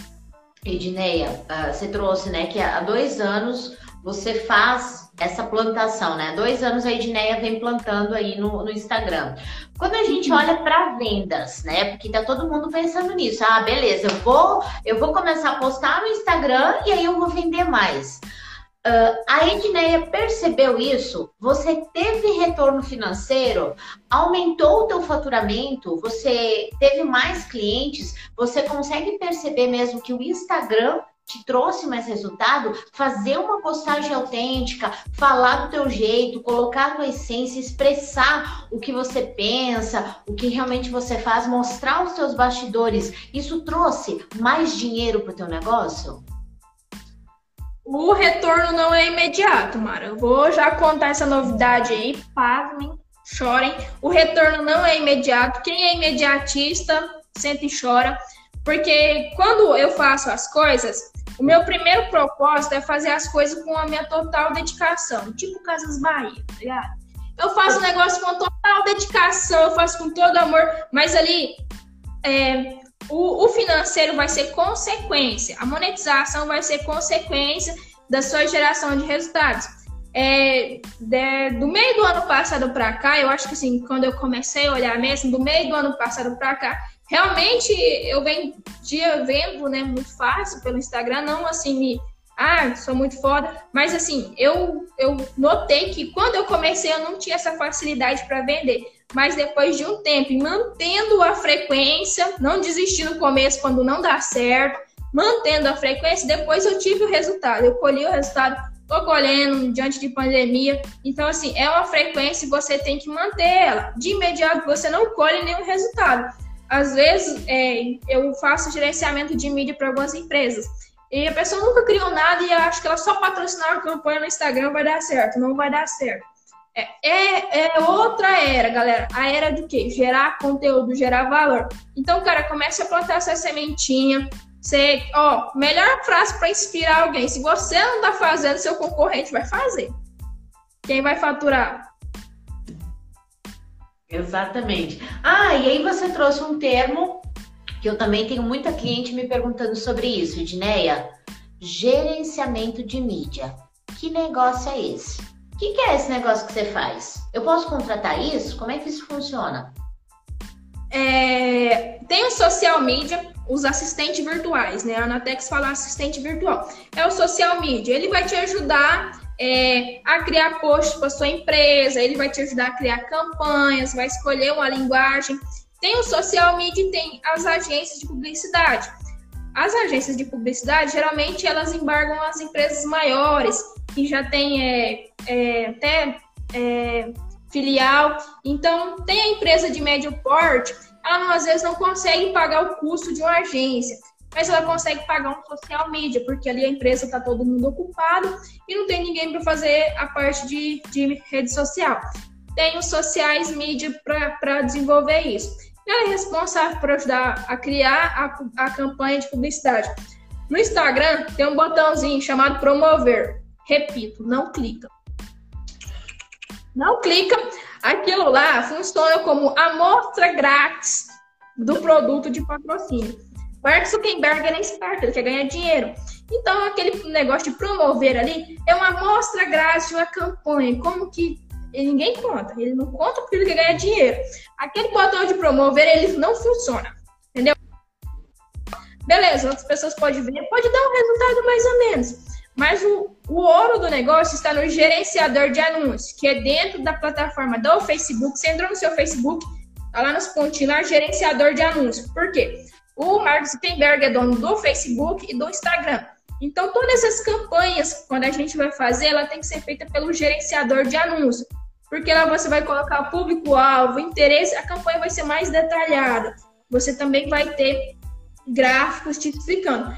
Edneia, uh, você trouxe, né, que há dois anos você faz essa plantação, né? Dois anos a Edneia vem plantando aí no, no Instagram. Quando a gente olha para vendas, né? Porque tá todo mundo pensando nisso. Ah, beleza, eu vou, eu vou começar a postar no Instagram e aí eu vou vender mais. Uh, a Edneia percebeu isso? Você teve retorno financeiro? Aumentou o teu faturamento? Você teve mais clientes? Você consegue perceber mesmo que o Instagram te trouxe mais resultado? Fazer uma postagem autêntica, falar do teu jeito, colocar a tua essência, expressar o que você pensa, o que realmente você faz, mostrar os teus bastidores. Isso trouxe mais dinheiro para o teu negócio? O retorno não é imediato, Mara. Eu vou já contar essa novidade aí. Pasmem, chorem. O retorno não é imediato. Quem é imediatista, sente e chora. Porque quando eu faço as coisas, o meu primeiro propósito é fazer as coisas com a minha total dedicação. Tipo Casas Bahia, tá ligado? Eu faço o negócio com total dedicação, eu faço com todo amor, mas ali é, o, o financeiro vai ser consequência, a monetização vai ser consequência da sua geração de resultados. É, de, do meio do ano passado para cá, eu acho que assim, quando eu comecei a olhar mesmo, do meio do ano passado para cá, realmente eu vendia vendo, né, muito fácil pelo Instagram, não assim me ah, sou muito foda, mas assim, eu eu notei que quando eu comecei eu não tinha essa facilidade para vender mas depois de um tempo, mantendo a frequência, não desistir no começo quando não dá certo, mantendo a frequência, depois eu tive o resultado. Eu colhi o resultado, tô colhendo diante de pandemia. Então, assim, é uma frequência e você tem que manter ela. De imediato, você não colhe nenhum resultado. Às vezes, é, eu faço gerenciamento de mídia para algumas empresas. E a pessoa nunca criou nada e acha que ela só patrocinar a campanha no Instagram vai dar certo. Não vai dar certo. É, é, é, outra era, galera. A era do quê? Gerar conteúdo, gerar valor. Então, cara, comece a plantar essa sementinha. Você, ó, melhor frase para inspirar alguém. Se você não tá fazendo, seu concorrente vai fazer. Quem vai faturar? Exatamente. Ah, e aí você trouxe um termo que eu também tenho muita cliente me perguntando sobre isso, Edneia. Gerenciamento de mídia. Que negócio é esse? que, que é esse negócio que você faz? Eu posso contratar isso? Como é que isso funciona? É, tem o social media, os assistentes virtuais, né? A Anatex fala assistente virtual. É o social media, ele vai te ajudar é, a criar posts para sua empresa, ele vai te ajudar a criar campanhas, vai escolher uma linguagem. Tem o social media e tem as agências de publicidade. As agências de publicidade, geralmente, elas embargam as empresas maiores, que já tem é, é, até é, filial. Então, tem a empresa de médio porte, ela às vezes não consegue pagar o custo de uma agência, mas ela consegue pagar um social media, porque ali a empresa está todo mundo ocupado e não tem ninguém para fazer a parte de, de rede social. Tem os sociais media para desenvolver isso. Ela é responsável por ajudar a criar a, a campanha de publicidade. No Instagram tem um botãozinho chamado promover. Repito, não clica. Não clica. Aquilo lá funciona como amostra grátis do produto de patrocínio. Mark Zuckerberg é esperto, ele quer ganhar dinheiro. Então, aquele negócio de promover ali é uma amostra grátis de uma campanha. Como que ninguém conta? Ele não conta porque ele quer ganhar dinheiro. Aquele botão de promover, ele não funciona. Entendeu? Beleza, outras pessoas podem ver, pode dar um resultado mais ou menos. Mas o, o ouro do negócio está no gerenciador de anúncios, que é dentro da plataforma do Facebook. Você entrou no seu Facebook, tá lá nos pontinhos lá, gerenciador de anúncios. Por quê? O Mark Zuckerberg é dono do Facebook e do Instagram. Então, todas essas campanhas, quando a gente vai fazer, ela tem que ser feita pelo gerenciador de anúncios. Porque lá você vai colocar público-alvo, interesse, a campanha vai ser mais detalhada. Você também vai ter gráficos te explicando.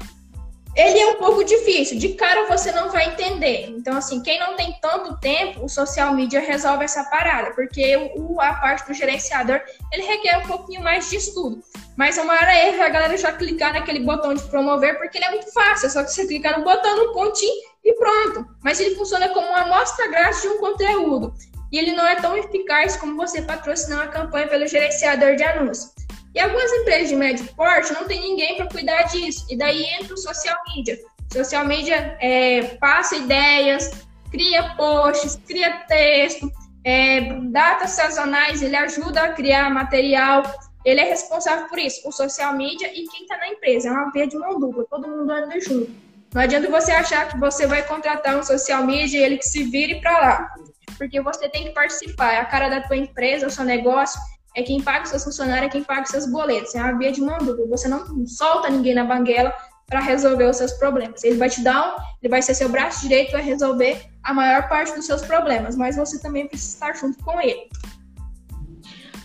Ele é um pouco difícil, de cara você não vai entender. Então, assim, quem não tem tanto tempo, o social media resolve essa parada, porque o, a parte do gerenciador, ele requer um pouquinho mais de estudo. Mas a maior erro é a galera já clicar naquele botão de promover, porque ele é muito fácil, é só que você clicar no botão, no pontinho e pronto. Mas ele funciona como uma amostra grátis de um conteúdo. E ele não é tão eficaz como você patrocinar uma campanha pelo gerenciador de anúncios. E algumas empresas de médio porte não tem ninguém para cuidar disso. E daí entra o social media. Social media é, passa ideias, cria posts, cria texto, é, datas sazonais, ele ajuda a criar material. Ele é responsável por isso, o social media e quem está na empresa. É uma via de mão dupla, todo mundo anda junto. Não adianta você achar que você vai contratar um social media e ele que se vire para lá. Porque você tem que participar, é a cara da tua empresa, o seu negócio é quem paga os seus funcionários, é quem paga os seus boletos. É uma via de mão dupla. Você não solta ninguém na banguela para resolver os seus problemas. Ele vai te dar um, ele vai ser seu braço direito, vai resolver a maior parte dos seus problemas, mas você também precisa estar junto com ele.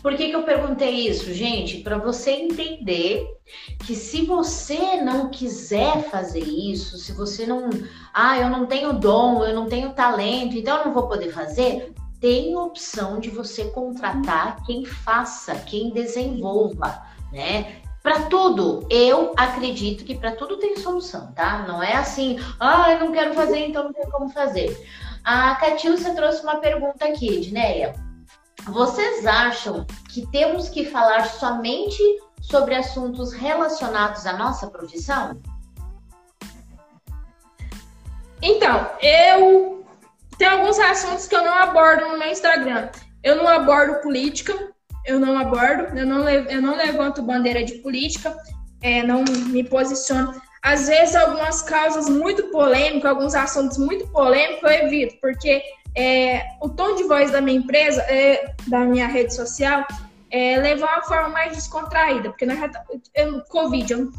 Por que, que eu perguntei isso, gente? Para você entender que se você não quiser fazer isso, se você não. Ah, eu não tenho dom, eu não tenho talento, então eu não vou poder fazer, tem opção de você contratar quem faça, quem desenvolva, né? Para tudo, eu acredito que para tudo tem solução, tá? Não é assim, ah, eu não quero fazer, então não tem como fazer. A Catiúcia trouxe uma pergunta aqui, Edneia. Vocês acham que temos que falar somente sobre assuntos relacionados à nossa profissão? Então, eu tem alguns assuntos que eu não abordo no meu Instagram. Eu não abordo política, eu não abordo, eu não, eu não levanto bandeira de política, é, não me posiciono. Às vezes, algumas causas muito polêmicas, alguns assuntos muito polêmicos, eu evito, porque é, o tom de voz da minha empresa, é, da minha rede social, é levar uma forma mais descontraída, porque nós já Covid, eu,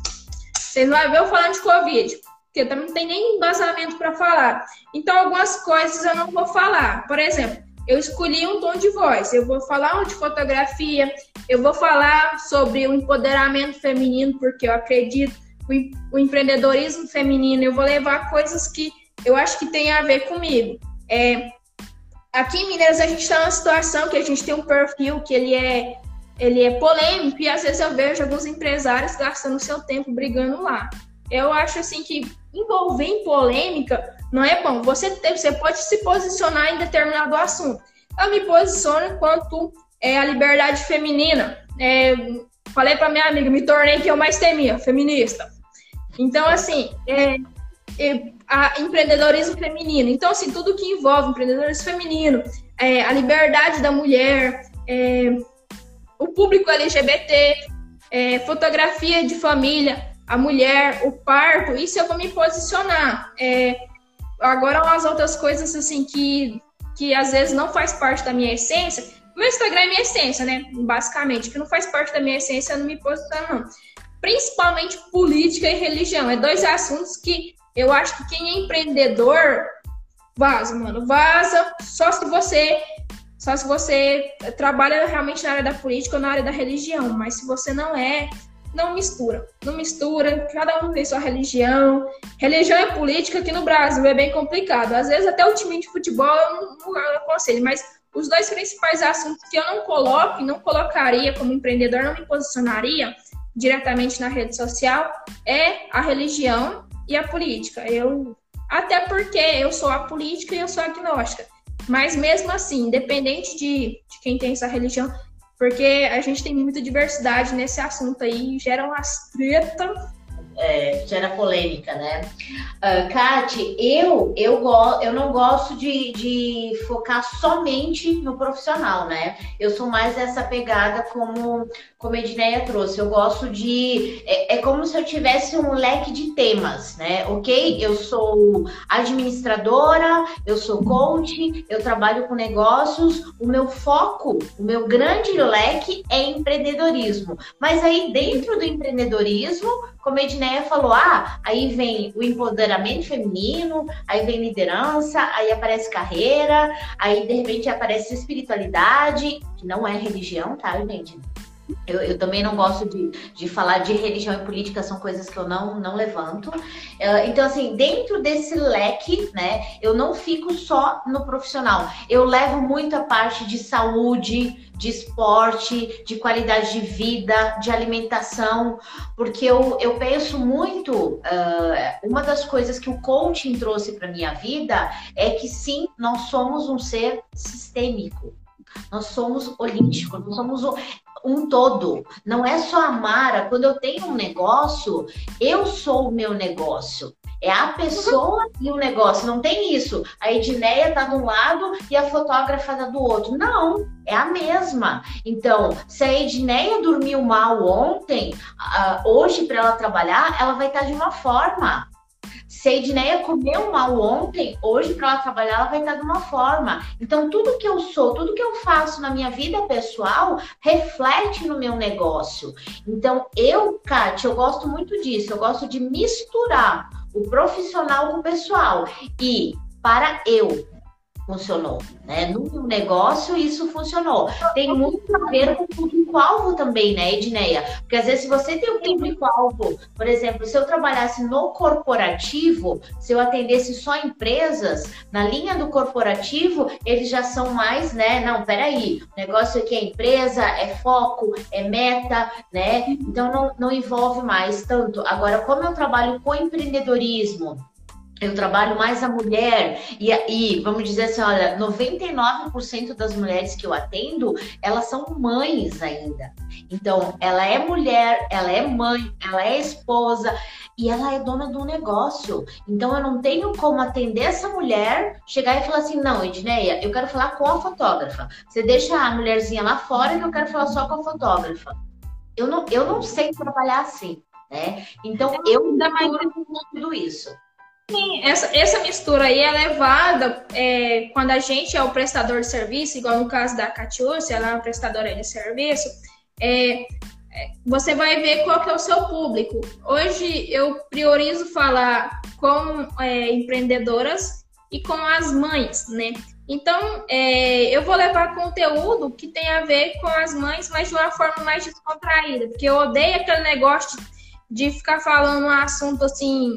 vocês não vão ver eu falando de Covid porque também não tem nem embasamento para falar. Então, algumas coisas eu não vou falar. Por exemplo, eu escolhi um tom de voz. Eu vou falar de fotografia, eu vou falar sobre o empoderamento feminino, porque eu acredito o empreendedorismo feminino. Eu vou levar coisas que eu acho que tem a ver comigo. É, aqui em Minas a gente está numa situação que a gente tem um perfil que ele é ele é polêmico e às vezes eu vejo alguns empresários gastando seu tempo brigando lá. Eu acho assim que envolver em polêmica não é bom. Você, tem, você pode se posicionar em determinado assunto. Eu me posiciono quanto é, a liberdade feminina. É, falei para minha amiga, me tornei que eu mais temia, feminista. Então, assim, é, é, a empreendedorismo feminino. Então, assim, tudo que envolve empreendedorismo feminino, é, a liberdade da mulher, é, o público LGBT, é, fotografia de família, a mulher, o parto, isso eu vou me posicionar. É, agora, umas outras coisas assim que, que às vezes não faz parte da minha essência. Meu Instagram é minha essência, né? Basicamente, que não faz parte da minha essência, eu não me posiciono, não. Principalmente política e religião. É dois assuntos que eu acho que quem é empreendedor vaza, mano. Vaza só se você só se você trabalha realmente na área da política ou na área da religião, mas se você não é, não mistura. Não mistura, cada um tem sua religião. Religião e política aqui no Brasil é bem complicado. Às vezes até o time de futebol eu não, não aconselho, mas os dois principais assuntos que eu não coloco e não colocaria como empreendedor, não me posicionaria diretamente na rede social é a religião e a política. Eu até porque eu sou a política e eu sou agnóstica. Mas mesmo assim, independente de, de quem tem essa religião, porque a gente tem muita diversidade nesse assunto aí, gera umas treta é, gera polêmica, né? Uh, Kate, eu, eu, go eu não gosto de, de focar somente no profissional, né? Eu sou mais essa pegada como, como a Edneia trouxe. Eu gosto de. É, é como se eu tivesse um leque de temas, né? Ok? Eu sou administradora, eu sou coach, eu trabalho com negócios. O meu foco, o meu grande leque é empreendedorismo. Mas aí, dentro do empreendedorismo, como a Edneia falou, ah, aí vem o empoderamento feminino, aí vem liderança, aí aparece carreira, aí de repente aparece espiritualidade, que não é religião, tá, gente? Eu, eu, também não gosto de, de falar de religião e política, são coisas que eu não, não levanto. Uh, então, assim, dentro desse leque, né, eu não fico só no profissional. Eu levo muito a parte de saúde, de esporte, de qualidade de vida, de alimentação, porque eu, eu penso muito. Uh, uma das coisas que o coaching trouxe para minha vida é que sim, nós somos um ser sistêmico. Nós somos holísticos, nós somos um todo. Não é só a Mara. Quando eu tenho um negócio, eu sou o meu negócio. É a pessoa e o negócio. Não tem isso. A Edneia tá de um lado e a fotógrafa tá do outro. Não, é a mesma. Então, se a Edneia dormiu mal ontem, uh, hoje para ela trabalhar, ela vai estar tá de uma forma. Se a Edneia comeu mal ontem, hoje para ela trabalhar, ela vai estar de uma forma. Então, tudo que eu sou, tudo que eu faço na minha vida pessoal, reflete no meu negócio. Então, eu, Kátia, eu gosto muito disso. Eu gosto de misturar o profissional com o pessoal. E para eu funcionou, né? No meu negócio isso funcionou. Tem muito a ver com o público-alvo também, né, Edneia? Porque às vezes se você tem um público-alvo, por exemplo, se eu trabalhasse no corporativo, se eu atendesse só empresas, na linha do corporativo, eles já são mais, né? Não, peraí, o negócio aqui é empresa, é foco, é meta, né? Então não, não envolve mais tanto. Agora, como eu trabalho com empreendedorismo, eu trabalho mais a mulher e, e vamos dizer assim, olha, 99% das mulheres que eu atendo, elas são mães ainda. Então, ela é mulher, ela é mãe, ela é esposa e ela é dona do negócio. Então, eu não tenho como atender essa mulher, chegar e falar assim, não, Edneia, eu quero falar com a fotógrafa. Você deixa a mulherzinha lá fora e eu quero falar só com a fotógrafa. Eu não, eu não sei trabalhar assim, né? Então, eu ainda mais tudo isso. Sim, essa, essa mistura aí é levada é, quando a gente é o prestador de serviço, igual no caso da Catiúcia, ela é uma prestadora de serviço, é, é, você vai ver qual que é o seu público. Hoje eu priorizo falar com é, empreendedoras e com as mães, né? Então, é, eu vou levar conteúdo que tem a ver com as mães, mas de uma forma mais descontraída, porque eu odeio aquele negócio de, de ficar falando um assunto assim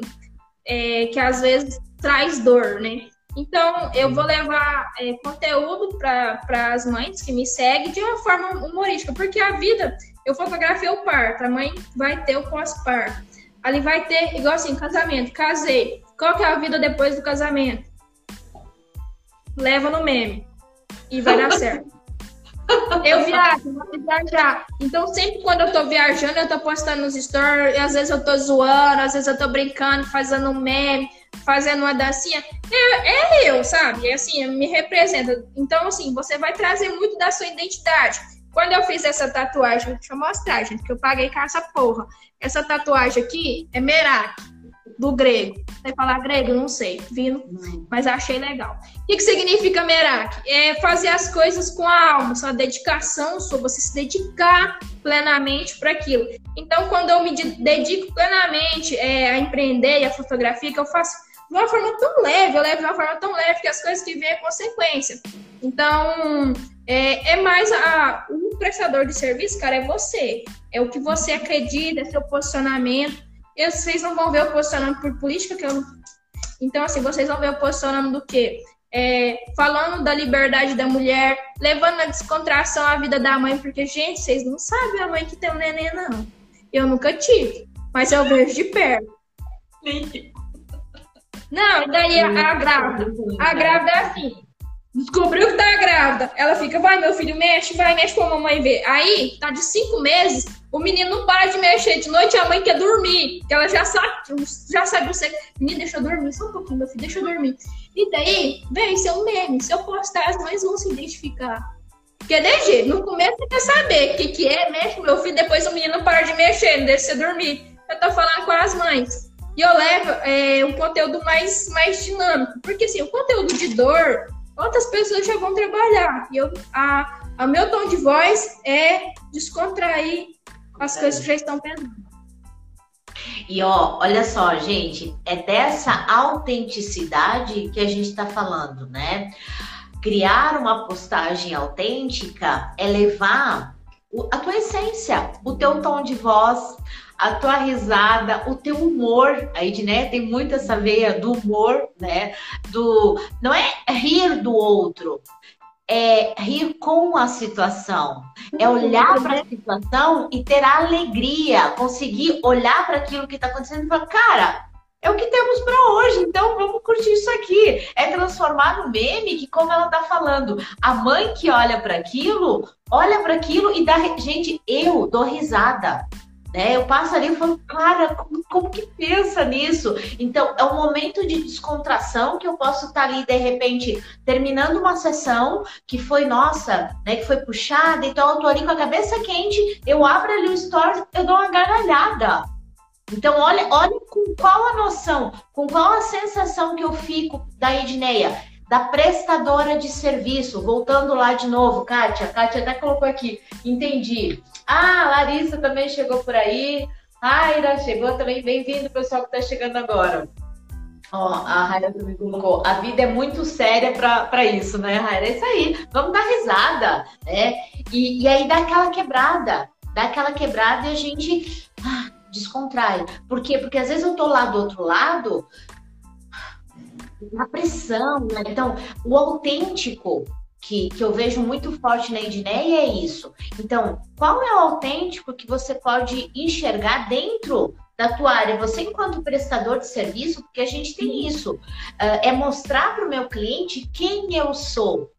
é, que às vezes traz dor, né? Então, eu vou levar é, conteúdo para as mães que me seguem de uma forma humorística, porque a vida, eu fotografei o parto, a mãe vai ter o pós-parto. Ali vai ter, igual assim, casamento, casei. Qual que é a vida depois do casamento? Leva no meme e vai dar certo. Eu viajo, vou viajar. Então, sempre quando eu tô viajando, eu tô postando nos stories, às vezes eu tô zoando, às vezes eu tô brincando, fazendo um meme, fazendo uma dancinha. É, é eu, sabe? É assim, me representa. Então, assim, você vai trazer muito da sua identidade. Quando eu fiz essa tatuagem, deixa eu mostrar, gente, que eu paguei com essa porra. Essa tatuagem aqui é Merak do grego. Sei falar grego? Não sei, vindo, mas achei legal. O que, que significa Merak? É fazer as coisas com a alma, sua dedicação, sua você se dedicar plenamente para aquilo. Então, quando eu me dedico plenamente é, a empreender e a fotografia, que eu faço de uma forma tão leve, eu levo de uma forma tão leve que as coisas que vêm é consequência. Então, é, é mais a, o prestador de serviço, cara, é você. É o que você acredita, é seu posicionamento e vocês não vão ver o posicionamento por política, que eu não... Então, assim, vocês vão ver o posicionamento do quê? É, falando da liberdade da mulher, levando na descontração a vida da mãe, porque, gente, vocês não sabem a mãe que tem um neném, não. Eu nunca tive, mas eu vejo de perto. Não, daí a, a grávida. A grávida é assim. Descobriu que tá grávida. Ela fica, vai, meu filho, mexe, vai, mexe pra mamãe ver. Aí, tá de cinco meses, o menino não para de mexer. De noite a mãe quer dormir. Que ela já sabe, já sabe você. Menino, deixa eu dormir, só um pouquinho, meu filho, deixa eu dormir. E daí, vem, isso é um meme. Se eu postar, as mães vão se identificar. Porque de jeito, no começo você quer saber o que, que é, mexe meu filho, depois o menino para de mexer, não deixa você dormir. Eu tô falando com as mães. E eu levo é, um conteúdo mais, mais dinâmico. Porque assim, o conteúdo de dor, outras pessoas já vão trabalhar. E eu, a, a meu tom de voz é descontrair as coisas que já estão pensando. E ó, olha só, gente, é dessa autenticidade que a gente está falando, né? criar uma postagem autêntica é levar a tua essência, o teu tom de voz, a tua risada, o teu humor. A Edné tem muito essa veia do humor, né? Do não é rir do outro, é rir com a situação, é olhar para a situação e ter a alegria, conseguir olhar para aquilo que está acontecendo e falar, cara, é o que temos para hoje, então vamos curtir isso aqui. É transformar no meme que, como ela tá falando, a mãe que olha para aquilo, olha para aquilo e dá. Gente, eu dou risada. Né? Eu passo ali e falo, cara, como, como, que pensa nisso? Então, é um momento de descontração que eu posso estar ali, de repente, terminando uma sessão que foi, nossa, né, que foi puxada, então eu tô ali com a cabeça quente, eu abro ali o story, eu dou uma gargalhada. Então, olha, olha com qual a noção, com qual a sensação que eu fico da Edneia, da prestadora de serviço. Voltando lá de novo, Kátia, Kátia até colocou aqui, entendi. Ah, Larissa também chegou por aí. Raira chegou também, bem-vindo, pessoal que está chegando agora. Ó, a Raira também colocou, a vida é muito séria para isso, né, Raira? É isso aí, vamos dar risada, né? E, e aí dá aquela quebrada, dá aquela quebrada e a gente. Ah, descontrai. Por quê? Porque às vezes eu tô lá do outro lado, na pressão, né? Então, o autêntico que, que eu vejo muito forte na Edneia é isso. Então, qual é o autêntico que você pode enxergar dentro da tua área? Você, enquanto prestador de serviço, porque a gente tem isso, uh, é mostrar para o meu cliente quem eu sou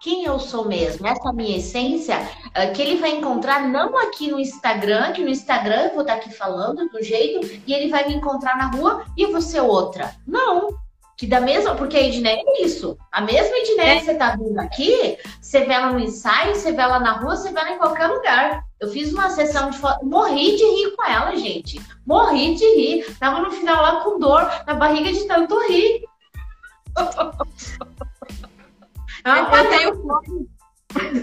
quem eu sou mesmo, essa minha essência, uh, que ele vai encontrar não aqui no Instagram, que no Instagram eu vou estar aqui falando do jeito, e ele vai me encontrar na rua e eu vou ser outra. Não. Que da mesma, porque a Edneia é isso. A mesma Edneia é. que você tá vendo aqui, você vê ela no ensaio, você vê ela na rua, você vê ela em qualquer lugar. Eu fiz uma sessão de foto, morri de rir com ela, gente. Morri de rir. Tava no final lá com dor na barriga de tanto rir. Eu, tenho,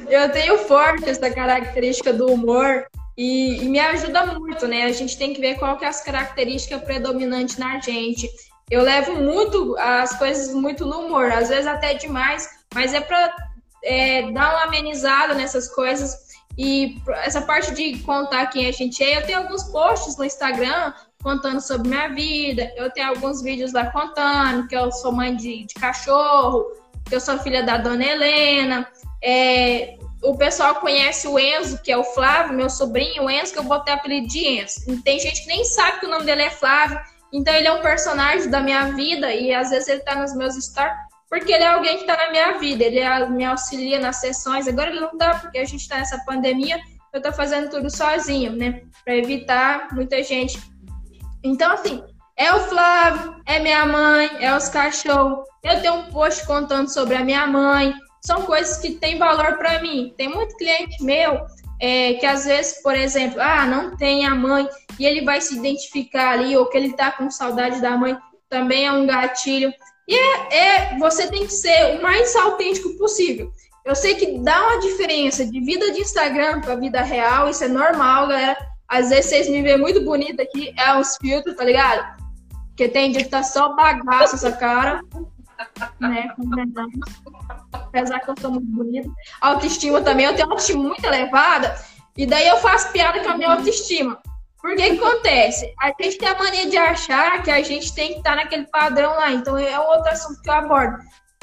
eu tenho forte essa característica do humor e, e, me ajuda muito, né? A gente tem que ver qual que é as características predominantes na gente. Eu levo muito as coisas muito no humor, às vezes até demais, mas é para é, dar uma amenizada nessas coisas. E essa parte de contar quem a gente é, eu tenho alguns posts no Instagram contando sobre minha vida, eu tenho alguns vídeos lá contando que eu sou mãe de, de cachorro, que eu sou filha da dona Helena. É, o pessoal conhece o Enzo, que é o Flávio, meu sobrinho, o Enzo, que eu botei apelido de Enzo. Tem gente que nem sabe que o nome dele é Flávio. Então ele é um personagem da minha vida e às vezes ele tá nos meus stories porque ele é alguém que tá na minha vida, ele é, me auxilia nas sessões. Agora ele não dá porque a gente tá nessa pandemia, eu tô fazendo tudo sozinho, né? Para evitar muita gente. Então assim, é o Flávio, é minha mãe, é os cachorros. Eu tenho um post contando sobre a minha mãe. São coisas que têm valor para mim. Tem muito cliente meu é, que às vezes, por exemplo, ah, não tem a mãe e ele vai se identificar ali, ou que ele tá com saudade da mãe, também é um gatilho. E é, é você tem que ser o mais autêntico possível. Eu sei que dá uma diferença de vida de Instagram para vida real, isso é normal, galera. Às vezes vocês me veem muito bonita aqui, é uns filtros, tá ligado? Porque tem dia que tá só bagaço essa cara. Né? Apesar que eu sou muito bonita. Autoestima também, eu tenho autoestima muito elevada. E daí eu faço piada com a minha autoestima. Por que, que acontece? A gente tem a mania de achar que a gente tem que estar naquele padrão lá. Então é um outro assunto que eu abordo.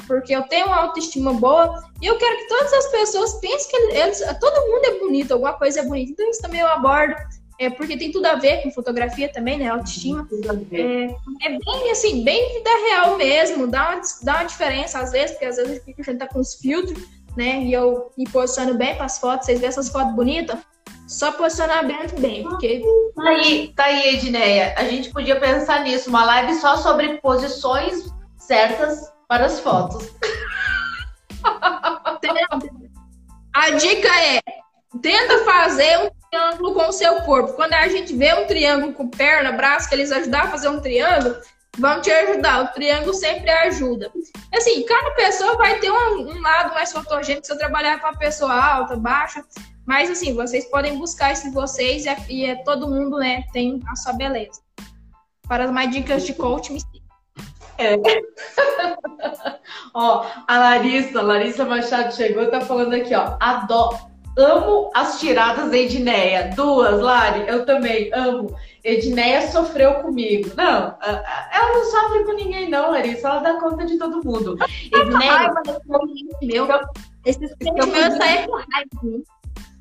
Porque eu tenho uma autoestima boa e eu quero que todas as pessoas pensem que eles, todo mundo é bonito, alguma coisa é bonita. Então isso também eu abordo. É porque tem tudo a ver com fotografia também, né? Autoestima. É, é bem assim, bem vida real mesmo, dá uma, dá uma diferença às vezes, porque às vezes a gente tá com os filtros, né? E eu me posiciono bem para as fotos, vocês vêem essas fotos bonitas? Só posicionar bem, bem, porque. Tá aí, tá aí, Edneia. A gente podia pensar nisso, uma live só sobre posições certas para as fotos. A dica é: tenta fazer um triângulo com o seu corpo. Quando a gente vê um triângulo com perna, braço, que eles ajudam a fazer um triângulo, vão te ajudar. O triângulo sempre ajuda. Assim, cada pessoa vai ter um, um lado mais fotogênico se eu trabalhar com uma pessoa alta, baixa. Mas assim, vocês podem buscar isso em vocês e é, e é todo mundo, né, tem a sua beleza. Para mais dicas de coaching, me é. ó, a Larissa, Larissa Machado chegou, tá falando aqui, ó. Adoro, amo as tiradas da Edneia. Duas, Lari, eu também amo. Edneia sofreu comigo. Não, ela não sofre com ninguém, não, Larissa. Ela dá conta de todo mundo. Edneia, meu, esse meu é raiva.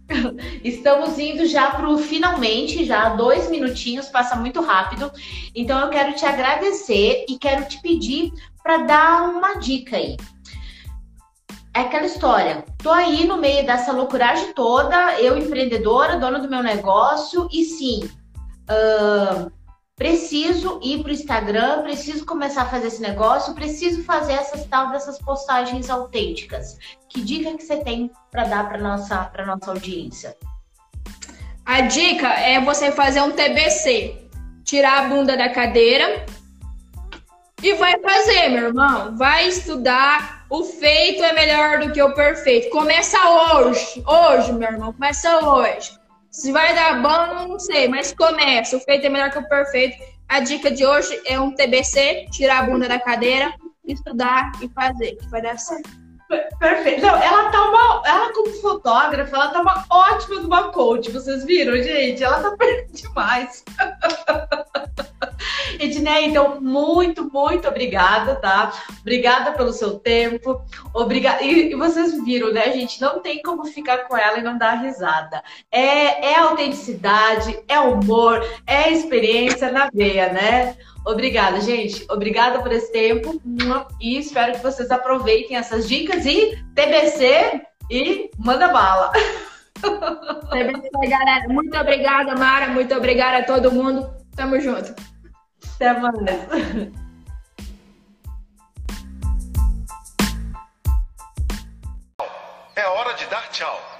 Estamos indo já para o finalmente, já dois minutinhos, passa muito rápido. Então eu quero te agradecer e quero te pedir para dar uma dica aí. É aquela história. Tô aí no meio dessa loucuragem toda, eu empreendedora, dona do meu negócio, e sim, uh, preciso ir para o Instagram, preciso começar a fazer esse negócio, preciso fazer essas tal dessas postagens autênticas. Que dica que você tem para dar para nossa para nossa audiência? A dica é você fazer um TBC, tirar a bunda da cadeira e vai fazer, meu irmão. Vai estudar. O feito é melhor do que o perfeito. Começa hoje, hoje, meu irmão. Começa hoje. Se vai dar bom, não sei, mas começa. O feito é melhor que o perfeito. A dica de hoje é um TBC, tirar a bunda da cadeira, estudar e fazer, que vai dar certo. Perfeito. Não, ela tá uma. Ela, como fotógrafa, ela tá uma ótima de uma coach. Vocês viram, gente? Ela tá demais. Edneia, então, muito, muito obrigada, tá? Obrigada pelo seu tempo. Obrigada. E, e, vocês viram, né, gente? Não tem como ficar com ela e não dar risada. É, é autenticidade, é humor, é experiência na veia, né? Obrigada, gente. Obrigada por esse tempo. E espero que vocês aproveitem essas dicas e TBC e manda bala. TBC, galera. Muito obrigada, Mara. Muito obrigada a todo mundo. Tamo junto. Até mais. É hora de dar tchau.